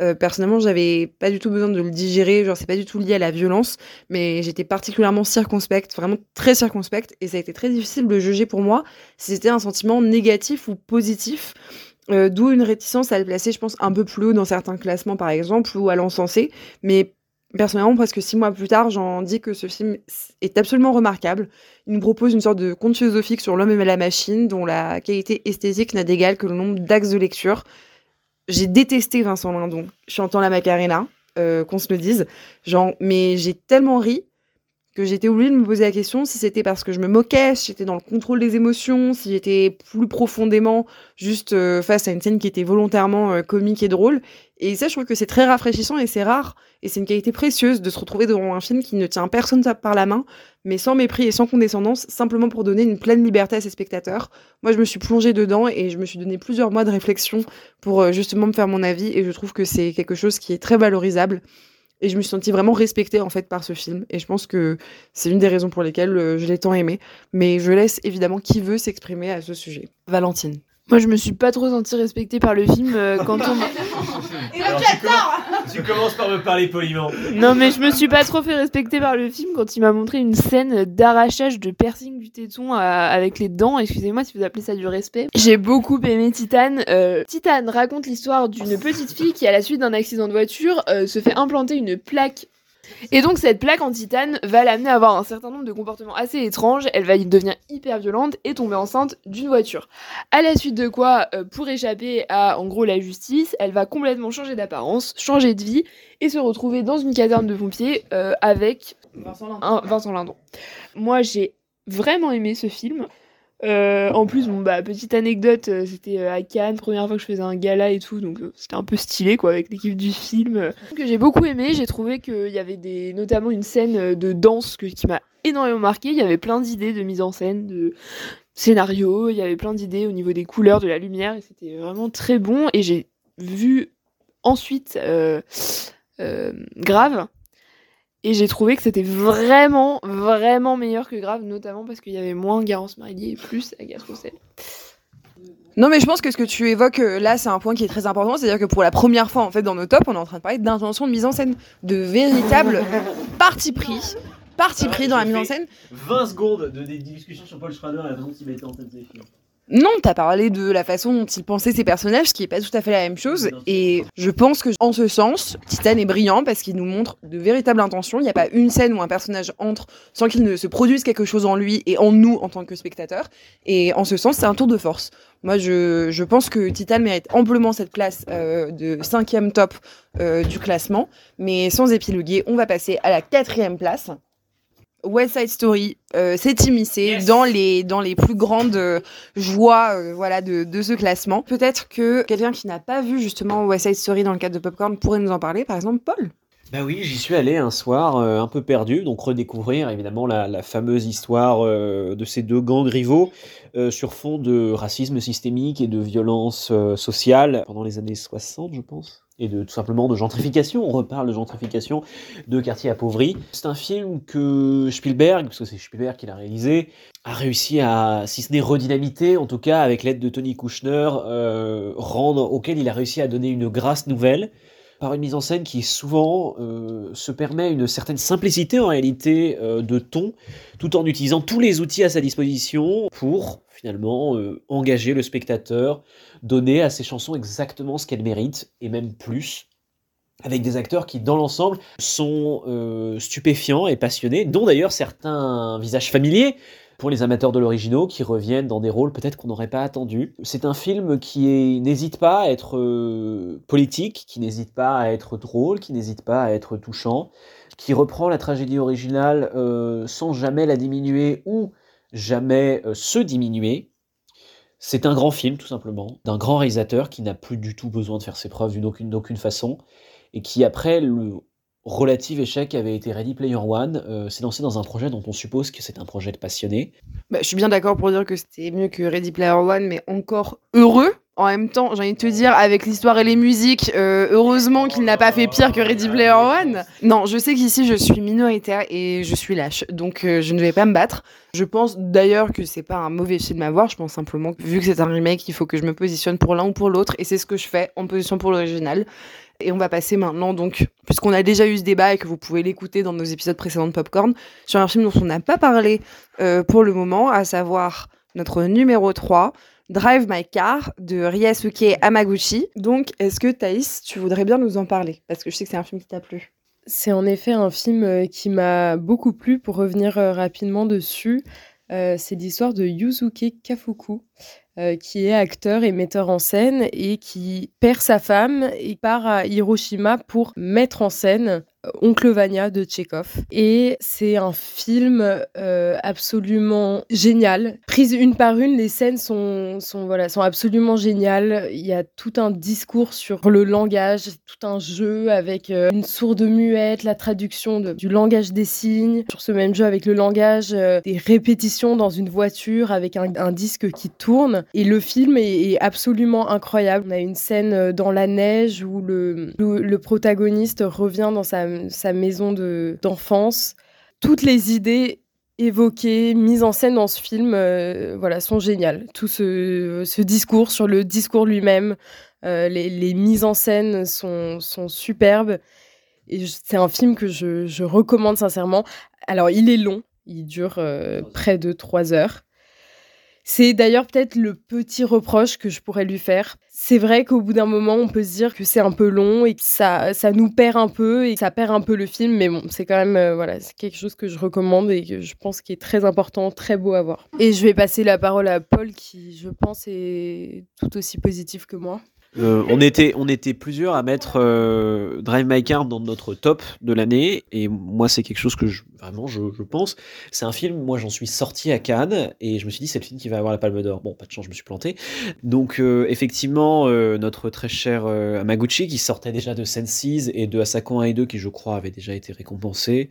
Euh, personnellement, j'avais pas du tout besoin de le digérer, genre c'est pas du tout lié à la violence, mais j'étais particulièrement circonspecte, vraiment très circonspecte, et ça a été très difficile de juger pour moi si c'était un sentiment négatif ou positif. Euh, D'où une réticence à le placer, je pense, un peu plus haut dans certains classements, par exemple, ou à l'encenser. Mais personnellement, presque six mois plus tard, j'en dis que ce film est absolument remarquable. Il nous propose une sorte de conte philosophique sur l'homme et la machine, dont la qualité esthétique n'a d'égal que le nombre d'axes de lecture. J'ai détesté Vincent Lindon chantant la Macarena, euh, qu'on se le dise. Genre, mais j'ai tellement ri que j'étais obligée de me poser la question si c'était parce que je me moquais, si j'étais dans le contrôle des émotions, si j'étais plus profondément juste euh, face à une scène qui était volontairement euh, comique et drôle. Et ça, je trouve que c'est très rafraîchissant et c'est rare. Et c'est une qualité précieuse de se retrouver devant un film qui ne tient personne par la main, mais sans mépris et sans condescendance, simplement pour donner une pleine liberté à ses spectateurs. Moi, je me suis plongée dedans et je me suis donné plusieurs mois de réflexion pour euh, justement me faire mon avis. Et je trouve que c'est quelque chose qui est très valorisable. Et je me suis sentie vraiment respectée en fait par ce film. Et je pense que c'est une des raisons pour lesquelles euh, je l'ai tant aimé. Mais je laisse évidemment qui veut s'exprimer à ce sujet. Valentine. Moi, je me suis pas trop sentie respectée par le film euh, quand on. m'a- Alors, tu, commences, tu commences par me parler poliment. Non, mais je me suis pas trop fait respecter par le film quand il m'a montré une scène d'arrachage de piercing du téton euh, avec les dents. Excusez-moi si vous appelez ça du respect. J'ai beaucoup aimé Titan. Euh, Titan raconte l'histoire d'une petite fille qui, à la suite d'un accident de voiture, euh, se fait implanter une plaque et donc cette plaque en titane va l'amener à avoir un certain nombre de comportements assez étranges, elle va devenir hyper violente et tomber enceinte d'une voiture. À la suite de quoi, euh, pour échapper à en gros la justice, elle va complètement changer d'apparence, changer de vie et se retrouver dans une caserne de pompiers euh, avec un Vincent Lindon. Moi j'ai vraiment aimé ce film. Euh, en plus, bon, bah, petite anecdote, euh, c'était euh, à Cannes, première fois que je faisais un gala et tout, donc c'était un peu stylé quoi avec l'équipe du film. que j'ai beaucoup aimé, j'ai trouvé qu'il y avait des, notamment une scène de danse qui m'a énormément marqué. Il y avait plein d'idées de mise en scène, de scénario, il y avait plein d'idées au niveau des couleurs, de la lumière, et c'était vraiment très bon. Et j'ai vu ensuite Grave. Et j'ai trouvé que c'était vraiment, vraiment meilleur que Grave, notamment parce qu'il y avait moins Garance Marillier et plus Agathe Roussel. Non, mais je pense que ce que tu évoques euh, là, c'est un point qui est très important. C'est-à-dire que pour la première fois, en fait, dans nos tops, on est en train de parler d'intention de mise en scène, de véritable parti pris. Parti pris dans la mise en scène. 20 secondes de des discussions sur Paul Schrader et la façon dont il mettait en tête des films. Non, t'as parlé de la façon dont il pensait ses personnages, ce qui est pas tout à fait la même chose. Et je pense que, en ce sens, Titan est brillant parce qu'il nous montre de véritables intentions. Il n'y a pas une scène où un personnage entre sans qu'il ne se produise quelque chose en lui et en nous en tant que spectateurs. Et en ce sens, c'est un tour de force. Moi, je, je pense que Titan mérite amplement cette place euh, de cinquième top euh, du classement. Mais sans épiloguer, on va passer à la quatrième place. West Side Story euh, s'est immiscé dans les dans les plus grandes euh, joies euh, voilà de, de ce classement. Peut-être que quelqu'un qui n'a pas vu justement West Side Story dans le cadre de Popcorn pourrait nous en parler. Par exemple, Paul. Bah oui, j'y suis allé un soir euh, un peu perdu, donc redécouvrir évidemment la, la fameuse histoire euh, de ces deux gangs rivaux euh, sur fond de racisme systémique et de violence euh, sociale pendant les années 60, je pense. Et de tout simplement de gentrification. On reparle de gentrification de quartiers appauvris. C'est un film que Spielberg, parce que c'est Spielberg qui l'a réalisé, a réussi à, si ce n'est redynamiter, en tout cas avec l'aide de Tony Kushner, euh, rendre, auquel il a réussi à donner une grâce nouvelle par une mise en scène qui souvent euh, se permet une certaine simplicité en réalité euh, de ton, tout en utilisant tous les outils à sa disposition pour finalement euh, engager le spectateur, donner à ses chansons exactement ce qu'elles méritent, et même plus, avec des acteurs qui, dans l'ensemble, sont stupéfiants et passionnés, dont d'ailleurs certains visages familiers pour les amateurs de l'original qui reviennent dans des rôles peut-être qu'on n'aurait pas attendu. C'est un film qui n'hésite pas à être euh, politique, qui n'hésite pas à être drôle, qui n'hésite pas à être touchant, qui reprend la tragédie originale euh, sans jamais la diminuer ou jamais euh, se diminuer. C'est un grand film, tout simplement, d'un grand réalisateur qui n'a plus du tout besoin de faire ses preuves d'aucune façon, et qui, après le relatif échec avait été Ready Player One, euh, s'est lancé dans un projet dont on suppose que c'est un projet de passionné. Bah, je suis bien d'accord pour dire que c'était mieux que Ready Player One, mais encore heureux. En même temps, j'ai envie de te dire, avec l'histoire et les musiques, euh, heureusement qu'il n'a pas fait pire que Ready Player One. Non, je sais qu'ici je suis minoritaire et je suis lâche, donc euh, je ne vais pas me battre. Je pense d'ailleurs que c'est pas un mauvais film à voir, je pense simplement que vu que c'est un remake, il faut que je me positionne pour l'un ou pour l'autre, et c'est ce que je fais en position pour l'original. Et on va passer maintenant, donc, puisqu'on a déjà eu ce débat et que vous pouvez l'écouter dans nos épisodes précédents de Popcorn, sur un film dont on n'a pas parlé euh, pour le moment, à savoir notre numéro 3, Drive My Car de Ryasuke Hamaguchi. Donc, est-ce que Thaïs, tu voudrais bien nous en parler? Parce que je sais que c'est un film qui t'a plu. C'est en effet un film euh, qui m'a beaucoup plu. Pour revenir euh, rapidement dessus, euh, c'est l'histoire de Yuzuke Kafuku, euh, qui est acteur et metteur en scène et qui perd sa femme et part à Hiroshima pour mettre en scène euh, Oncle Vania de Tchekhov. Et c'est un film euh, absolument génial. Prises une par une, les scènes sont, sont, voilà, sont absolument géniales. Il y a tout un discours sur le langage, tout un jeu avec une sourde muette, la traduction du langage des signes. Sur ce même jeu avec le langage, des répétitions dans une voiture avec un disque qui tourne. Et le film est, absolument incroyable. On a une scène euh, dans la neige où le, le, protagoniste revient dans sa, sa maison de- d'enfance. Toutes les idées évoquées, mises en scène dans ce film, euh, voilà, sont géniales. Tout ce, ce discours sur le discours lui-même, euh, les, les mises en scène sont, sont superbes. Et c'est un film que je, je recommande sincèrement. Alors, il est long, il dure près de trois heures. C'est d'ailleurs peut-être le petit reproche que je pourrais lui faire. C'est vrai qu'au bout d'un moment, on peut se dire que c'est un peu long et que ça, ça nous perd un peu et que ça perd un peu le film, mais bon, c'est quand même euh, voilà, c'est quelque chose que je recommande et que je pense qui est très important, très beau à voir. Et je vais passer la parole à Paul qui, je pense, est tout aussi positif que moi. Euh, on, était, on était plusieurs à mettre euh, Drive My Car dans notre top de l'année, et moi c'est quelque chose que je, vraiment je, pense. C'est un film, moi j'en suis sorti à Cannes, et je me suis dit c'est le film qui va avoir la Palme d'Or. Bon, pas de chance, je me suis planté. Donc euh, effectivement, notre très cher Amaguchi, qui sortait déjà de Senses et de Asako 1 et 2, qui je crois avait déjà été récompensé,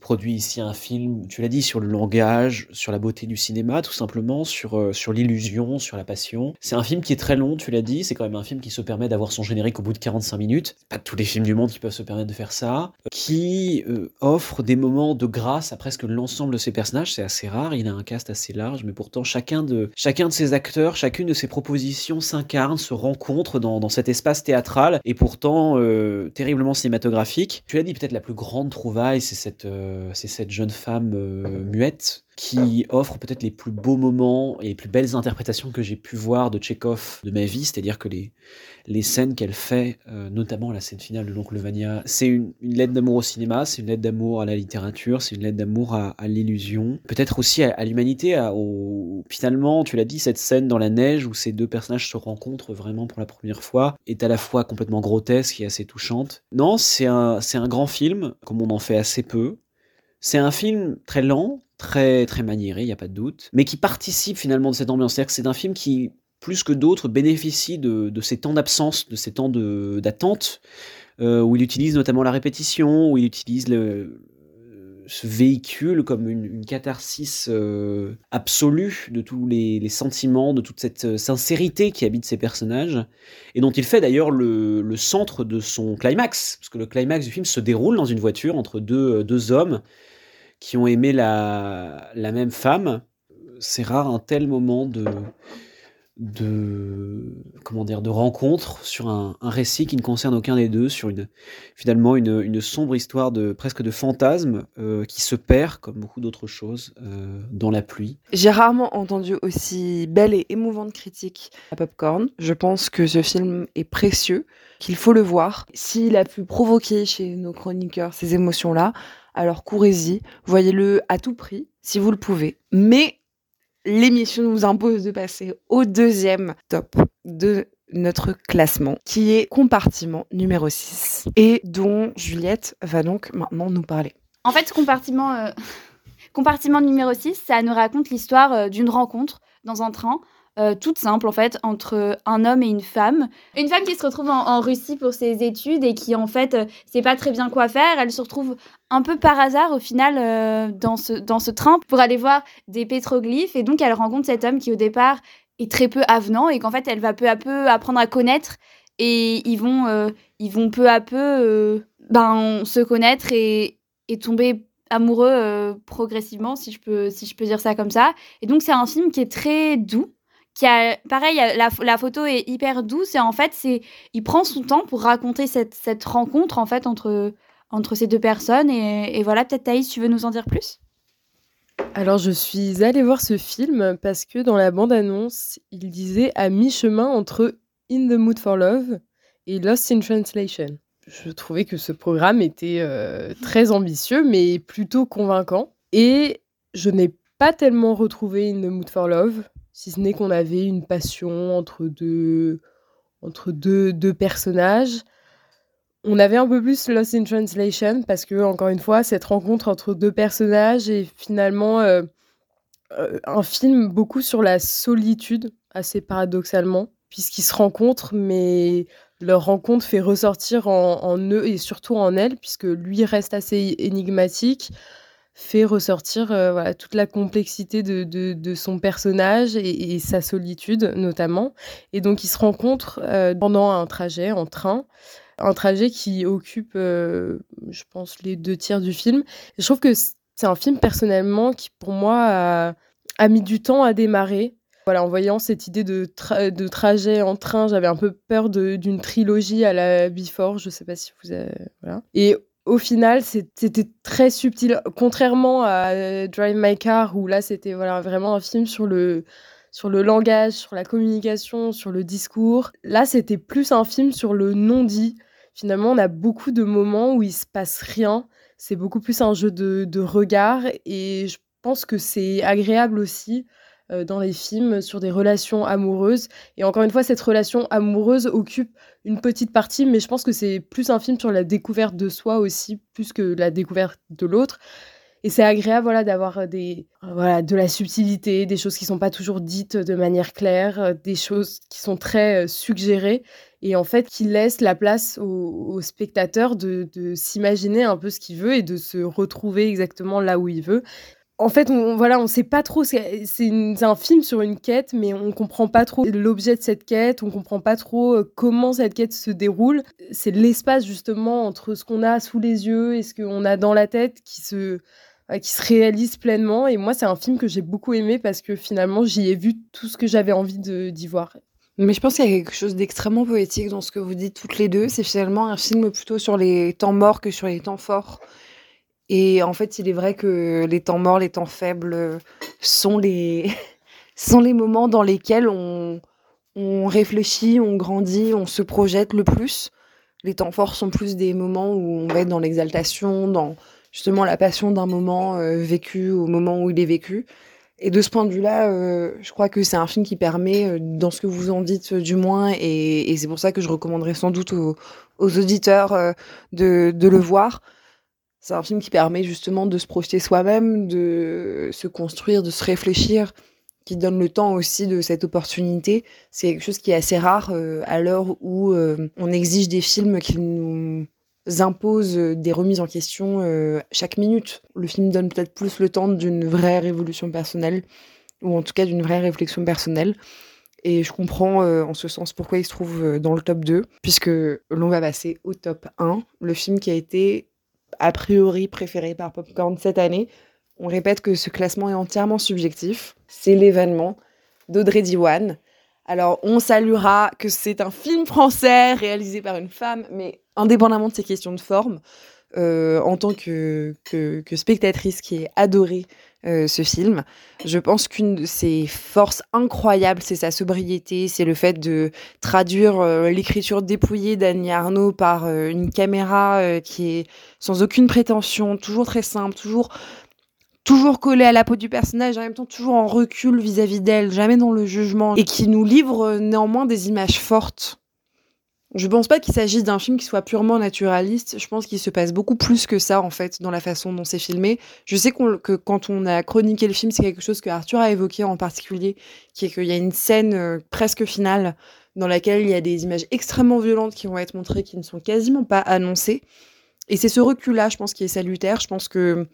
produit ici un film, tu l'as dit, sur le langage, sur la beauté du cinéma, tout simplement, sur, sur l'illusion, sur la passion. C'est un film qui est très long, tu l'as dit, c'est quand même un film qui se permet d'avoir son générique au bout de 45 minutes. Pas tous les films du monde qui peuvent se permettre de faire ça. Qui euh, offre des moments de grâce à presque l'ensemble de ses personnages. C'est assez rare, il a un cast assez large, mais pourtant chacun de, chacun de ses acteurs, chacune de ses propositions s'incarne, se rencontre dans, dans cet espace théâtral et pourtant euh, terriblement cinématographique. Tu l'as dit, peut-être la plus grande trouvaille, c'est cette, euh, c'est cette jeune femme euh, muette qui offre peut-être les plus beaux moments et les plus belles interprétations que j'ai pu voir de Tchekhov de ma vie, c'est-à-dire que les, les scènes qu'elle fait, euh, notamment la scène finale de l'oncle Vania, c'est une, lettre d'amour au cinéma, c'est une lettre d'amour à la littérature, c'est une lettre d'amour à, l'illusion, peut-être aussi à, à l'humanité, finalement, tu l'as dit, cette scène dans la neige où ces deux personnages se rencontrent vraiment pour la première fois est à la fois complètement grotesque et assez touchante. Non, c'est un, un grand film, comme on en fait assez peu, c'est un film très lent, très très maniéré, il n'y a pas de doute, mais qui participe finalement de cette ambiance. C'est-à-dire que c'est un film qui, plus que d'autres, bénéficie de, de ces temps d'absence, de ces temps d'attente, euh, où il utilise notamment la répétition, où il utilise le- se véhicule comme une, catharsis euh, absolue de tous les, sentiments, de toute cette euh, sincérité qui habite ces personnages, et dont il fait d'ailleurs le, le centre de son climax, parce que le climax du film se déroule dans une voiture entre deux, deux hommes qui ont aimé la, même femme. C'est rare un tel moment de, de comment dire de rencontre sur un, récit qui ne concerne aucun des deux sur une finalement une, sombre histoire de presque de fantasme euh, qui se perd comme beaucoup d'autres choses euh, dans la pluie J'ai rarement entendu aussi belle et émouvante critique à Popcorn. Je pense que ce film est précieux, qu'il faut le voir. S'il a pu provoquer chez nos chroniqueurs ces émotions-là, alors courez-y, voyez-le à tout prix, si vous le pouvez. Mais l'émission nous impose de passer au deuxième top de notre classement, qui est compartiment numéro 6, et dont Juliette va donc maintenant nous parler. En fait, compartiment, euh, compartiment numéro 6, ça nous raconte l'histoire euh, d'une rencontre dans un train, euh, toute simple en fait, entre un homme et une femme. Une femme qui se retrouve en, Russie pour ses études et qui en fait euh, sait pas très bien quoi faire. Elle se retrouve un peu par hasard au final euh, dans, ce, dans ce train pour aller voir des pétroglyphes et donc elle rencontre cet homme qui au départ est très peu avenant et qu'en fait elle va peu à peu apprendre à connaître et ils vont, euh, ils vont peu à peu ben, se connaître et, et tomber amoureux progressivement, si je, peux, si je peux dire ça comme ça. Et donc, c'est un film qui est très doux. Qui a, pareil, la, photo est hyper douce et en fait, c'est, il prend son temps pour raconter cette, rencontre en fait entre, entre ces deux personnes. Et, et voilà, peut-être Thaïs, tu veux nous en dire plus? Alors, je suis allée voir ce film parce que dans la bande-annonce, il disait à mi-chemin entre In the Mood for Love et Lost in Translation. Je trouvais que ce programme était euh, très ambitieux, mais plutôt convaincant. Et je n'ai pas tellement retrouvé In the Mood for Love, si ce n'est qu'on avait une passion entre deux, entre deux, deux personnages. On avait un peu plus Lost in Translation parce que, encore une fois, cette rencontre entre deux personnages est finalement euh, euh, un film beaucoup sur la solitude, assez paradoxalement, puisqu'ils se rencontrent, mais leur rencontre fait ressortir en, en, eux et surtout en elle, puisque lui reste assez énigmatique, fait ressortir euh, voilà, toute la complexité de, de, son personnage et, sa solitude notamment. Et donc ils se rencontrent euh, pendant un trajet en train un trajet qui occupe, euh, je pense, les deux tiers du film. Je trouve que c'est un film personnellement qui, pour moi, a, mis du temps à démarrer. Voilà, en voyant cette idée de, de trajet en train, j'avais un peu peur d'une trilogie à la Before. Je sais pas si vous avez. Et au final, c'était très subtil. Contrairement à Drive My Car, où là, c'était voilà, vraiment un film sur le, sur le langage, sur la communication, sur le discours. Là, c'était plus un film sur le non-dit. Finalement, on a beaucoup de moments où il se passe rien. C'est beaucoup plus un jeu de, de regard et je pense que c'est agréable aussi euh, dans les films sur des relations amoureuses. Et encore une fois, cette relation amoureuse occupe une petite partie, mais je pense que c'est plus un film sur la découverte de soi aussi, plus que la découverte de l'autre. Et c'est agréable voilà, d'avoir des, voilà, de la subtilité, des choses qui ne sont pas toujours dites de manière claire, des choses qui sont très suggérées et en fait qui laissent la place au, au spectateur de, de s'imaginer un peu ce qu'il veut et de se retrouver exactement là où il veut. En fait, on, voilà, on sait pas trop. C'est un film sur une quête, mais on comprend pas trop l'objet de cette quête. On comprend pas trop comment cette quête se déroule. C'est l'espace justement entre ce qu'on a sous les yeux et ce qu'on a dans la tête qui se qui se réalise pleinement. Et moi, c'est un film que j'ai beaucoup aimé parce que finalement, j'y ai vu tout ce que j'avais envie d'y voir. Mais je pense qu'il y a quelque chose d'extrêmement poétique dans ce que vous dites toutes les deux. C'est finalement un film plutôt sur les temps morts que sur les temps forts. Et en fait, il est vrai que les temps morts, les temps faibles sont les, sont les moments dans lesquels on, on réfléchit, on grandit, on se projette le plus. Les temps forts sont plus des moments où on va être dans l'exaltation, dans justement la passion d'un moment euh, vécu au moment où il est vécu. Et de ce point de vue-là, euh, je crois que c'est un film qui permet, euh, dans ce que vous en dites euh, du moins, et, c'est pour ça que je recommanderais sans doute aux, aux auditeurs euh, de, de, le voir. C'est un film qui permet justement de se projeter soi-même, de se construire, de se réfléchir, qui donne le temps aussi de cette opportunité. C'est quelque chose qui est assez rare euh, à l'heure où on exige des films qui nous imposent des remises en question euh, chaque minute. Le film donne peut-être plus le temps d'une vraie révolution personnelle, ou en tout cas d'une vraie réflexion personnelle. Et je comprends euh, en ce sens pourquoi il se trouve euh, dans le top 2, puisque l'on va passer au top 1, le film qui a été a priori préféré par Popcorn cette année. On répète que ce classement est entièrement subjectif. C'est l'événement d'Audrey Diwan. Alors, on saluera que c'est un film français réalisé par une femme, mais indépendamment de ces questions de forme, euh, en tant que, que, que, spectatrice qui est adorée euh, ce film. Je pense qu'une de ses forces incroyables, c'est sa sobriété, c'est le fait de traduire euh, l'écriture dépouillée d'Annie Arnaud par euh, une caméra qui est sans aucune prétention, toujours très simple, toujours toujours collée à la peau du personnage, en même temps toujours en recul vis-à-vis d'elle, jamais dans le jugement, et qui nous livre néanmoins des images fortes. Je pense pas qu'il s'agisse d'un film qui soit purement naturaliste. Je pense qu'il se passe beaucoup plus que ça, en fait, dans la façon dont c'est filmé. Je sais que quand on a chroniqué le film, c'est quelque chose que Arthur a évoqué en particulier, qui est qu'il y a une scène euh, presque finale dans laquelle il y a des images extrêmement violentes qui vont être montrées, qui ne sont quasiment pas annoncées. Et c'est ce recul-là, je pense, qui est salutaire. Je pense que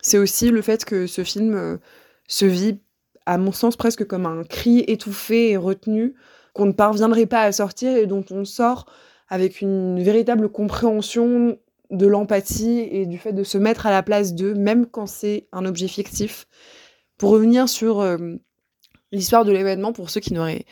c'est aussi le fait que ce film euh, se vit, à mon sens, presque comme un cri étouffé et retenu qu'on ne parviendrait pas à sortir et dont on sort avec une véritable compréhension de l'empathie et du fait de se mettre à la place d'eux, même quand c'est un objet fictif. Pour revenir sur euh, l'histoire de l'événement, pour ceux qui n'auraient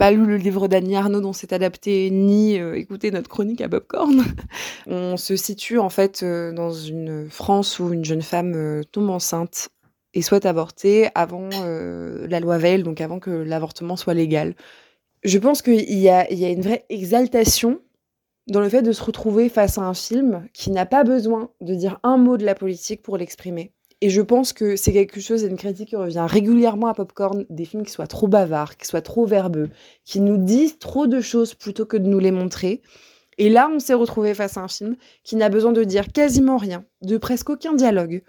pas lu le livre d'Annie Arnaud dont c'est adapté, ni euh, écouté notre chronique à Popcorn, on se situe en fait euh, dans une France où une jeune femme euh, tombe enceinte et souhaite avorter avant la loi Veil, donc avant que l'avortement soit légal. Je pense qu'il y a, une vraie exaltation dans le fait de se retrouver face à un film qui n'a pas besoin de dire un mot de la politique pour l'exprimer. Et je pense que c'est quelque chose, une critique qui revient régulièrement à Popcorn, des films qui soient trop bavards, qui soient trop verbeux, qui nous disent trop de choses plutôt que de nous les montrer. Et là, on s'est retrouvé face à un film qui n'a besoin de dire quasiment rien, de presque aucun dialogue,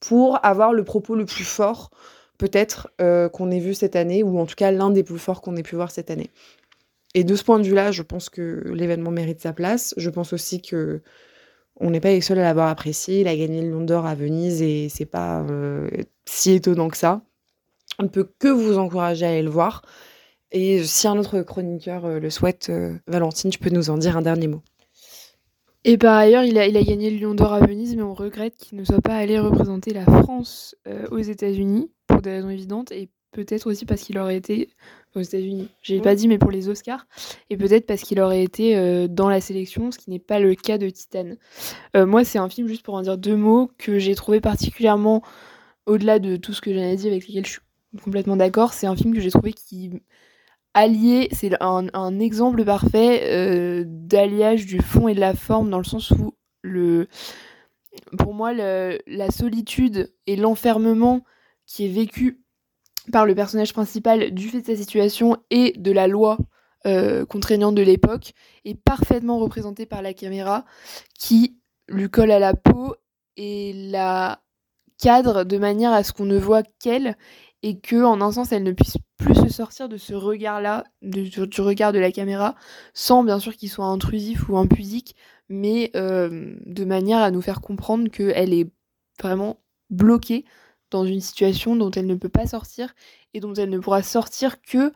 pour avoir le propos le plus fort, peut-être, euh, qu'on ait vu cette année, ou en tout cas l'un des plus forts qu'on ait pu voir cette année. Et de ce point de vue-là, je pense que l'événement mérite sa place. Je pense aussi que on n'est pas les seuls à l'avoir apprécié. Il a gagné le Lion d'Or à Venise et c'est pas euh, si étonnant que ça. On ne peut que vous encourager à aller le voir. Et si un autre chroniqueur euh, le souhaite, Valentine, tu peux nous en dire un dernier mot. Et par ailleurs, il a, il a gagné le Lion d'Or à Venise, mais on regrette qu'il ne soit pas allé représenter la France euh, aux États-Unis, pour des raisons évidentes, et peut-être aussi parce qu'il aurait été aux États-Unis. J'ai pas dit, mais pour les Oscars, et peut-être parce qu'il aurait été euh, dans la sélection, ce qui n'est pas le cas de Titan. Euh, moi, c'est un film, juste pour en dire deux mots, que j'ai trouvé particulièrement, au-delà de tout ce que j'en ai dit, avec lesquels je suis complètement d'accord, c'est un film que j'ai trouvé qui allié, c'est un, exemple parfait euh, d'alliage du fond et de la forme, dans le sens où pour moi, la solitude et l'enfermement qui est vécu par le personnage principal du fait de sa situation et de la loi euh, contraignante de l'époque est parfaitement représenté par la caméra qui lui colle à la peau et la cadre de manière à ce qu'on ne voit qu'elle et que en un sens elle ne puisse plus se sortir de ce regard-là, du regard de la caméra, sans bien sûr qu'il soit intrusif ou impudique, mais euh, de manière à nous faire comprendre qu'elle est vraiment bloquée dans une situation dont elle ne peut pas sortir et dont elle ne pourra sortir que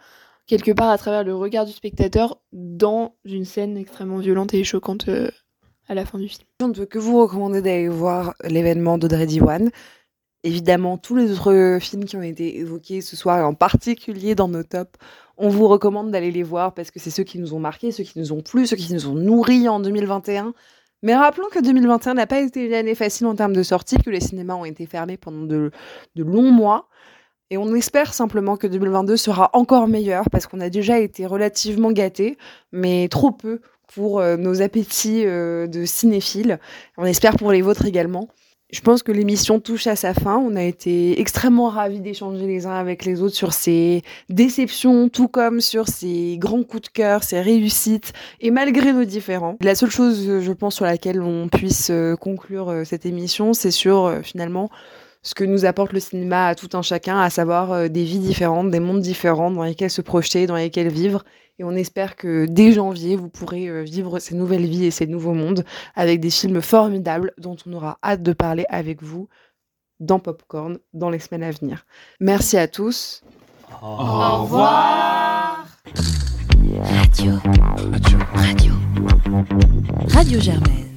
quelque part à travers le regard du spectateur dans une scène extrêmement violente et choquante euh, à la fin du film. On ne peut que vous recommander d'aller voir l'événement d'Audrey Diwan. Évidemment, tous les autres films qui ont été évoqués ce soir, et en particulier dans nos tops, on vous recommande d'aller les voir parce que c'est ceux qui nous ont marqués, ceux qui nous ont plu, ceux qui nous ont nourris en 2021. Mais rappelons que 2021 n'a pas été une année facile en termes de sortie, que les cinémas ont été fermés pendant de, de longs mois. Et on espère simplement que 2022 sera encore meilleur parce qu'on a déjà été relativement gâtés, mais trop peu pour euh, nos appétits euh, de cinéphiles. On espère pour les vôtres également. Je pense que l'émission touche à sa fin. On a été extrêmement ravis d'échanger les uns avec les autres sur ces déceptions, tout comme sur ces grands coups de cœur, ces réussites, et malgré nos différends. La seule chose, je pense, sur laquelle on puisse euh, conclure euh, cette émission, c'est sur euh, finalement ce que nous apporte le cinéma à tout un chacun, à savoir des vies différentes, des mondes différents dans lesquels se projeter, dans lesquels vivre. Et on espère que dès janvier, vous pourrez euh, vivre ces nouvelles vies et ces nouveaux mondes avec des films formidables dont on aura hâte de parler avec vous dans Popcorn dans les semaines à venir. Merci à tous. Au revoir. Radio. Radio. Radio. Radio Germaine.